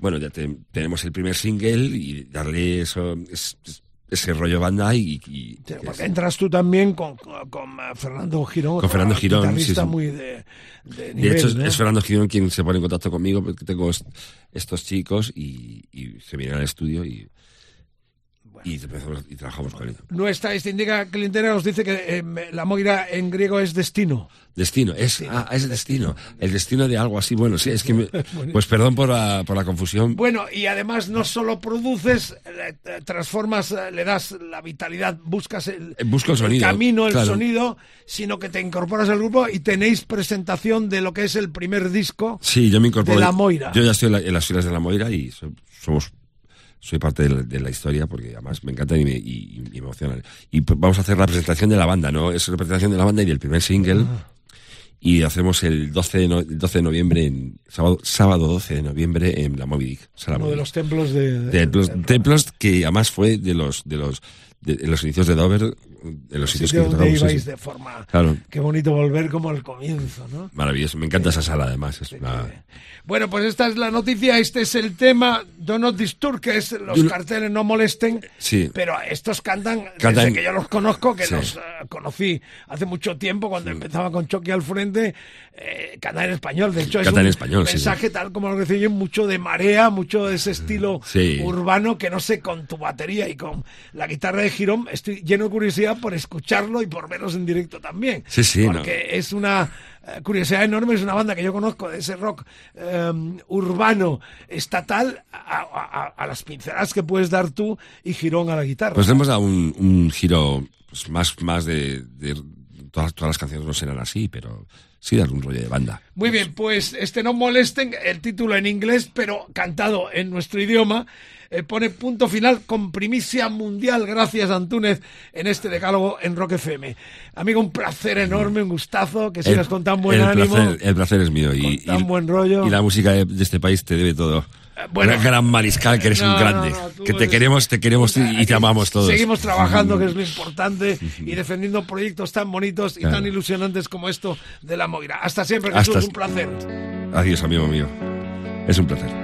bueno, ya te- tenemos el primer single y darle eso, es- es- ese rollo banda y, y- porque entras tú también con, con, con, eh, Fernando Girón. Con Fernando Girón, sí, sí. muy de, de de hecho, es- ¿no? es Fernando Girón quien se pone en contacto conmigo porque tengo est- estos chicos y, y se vienen al estudio y, y, empezamos- y trabajamos con ellos. Nuestra distinguida clientela nos dice que eh, la moira en griego es destino. Destino, es, ah, es destino. El destino de algo así. Bueno, sí, es que. me- pues perdón por la, por la confusión. Bueno, y además no solo produces, transformas, eh, le das la vitalidad, buscas el, Eh, busco el sonido, camino, el claro. sonido, sino que te incorporas al grupo y tenéis presentación de lo que es el primer disco. Sí, yo me incorporo. De la Moira. Yo ya estoy en, la- en las filas de la Moira y so- somos. Soy parte de la, de la historia porque además me encantan y me, y- y me emocionan. Y vamos a hacer la presentación de la banda, ¿no? Es la presentación de la banda y del primer single. Ah. y hacemos el 12 de, no- el 12 de noviembre, en, sábado, sábado 12 de noviembre en la Moby Dick. sala Uno Moby de los templos de... de- rock. templos que además fue de los de los de, de los inicios de Dover, de los sitios sitio que donde ibais sí. de forma... Claro, Qué bonito volver como al comienzo, ¿no? maravilloso. Me encanta esa sala además. Es una, Bueno, pues esta es la noticia, este es el tema, Do Not Disturb, que es los carteles no molesten, Sí. pero estos cantan, Cantan- desde que yo los conozco, que Sí. los eh, conocí hace mucho tiempo, cuando empezaba con Chucky al frente, eh, cantan en español, de hecho es Cantan un en español, mensaje tal como lo decía yo, mucho de marea, mucho de ese estilo Sí. urbano, que no sé, con tu batería y con la guitarra de Girón, estoy lleno de curiosidad por escucharlo y por verlos en directo también. Sí, sí, Porque es una curiosidad enorme, es una banda que yo conozco de ese rock eh, urbano estatal a, a- a- a las pinceladas que puedes dar tú y Girón a la guitarra. Pues le hemos dado un, un giro pues, más, más de, de- todas, todas las canciones no serán así, pero sí dar un rollo de banda. Muy bien, pues este no molesten, el título en inglés, pero cantado en nuestro idioma, eh, pone punto final con primicia mundial, gracias Antúnez, en este decálogo en Rock FM. Amigo, un placer enorme, un gustazo, que sigas con tan buen el ánimo. Placer, el placer es mío. Y, tan y- buen rollo. y la música de, de este país te debe todo. bueno. Gran- gran mariscal, que eres No, un grande. no, no, tú que te eres- queremos, te queremos y- te amamos todos. Seguimos trabajando, que es lo importante, y defendiendo proyectos tan bonitos y Claro. tan ilusionantes como esto de la Moira. Hasta siempre, Jesús, Hasta- un placer. Adiós, amigo mío. Es un placer.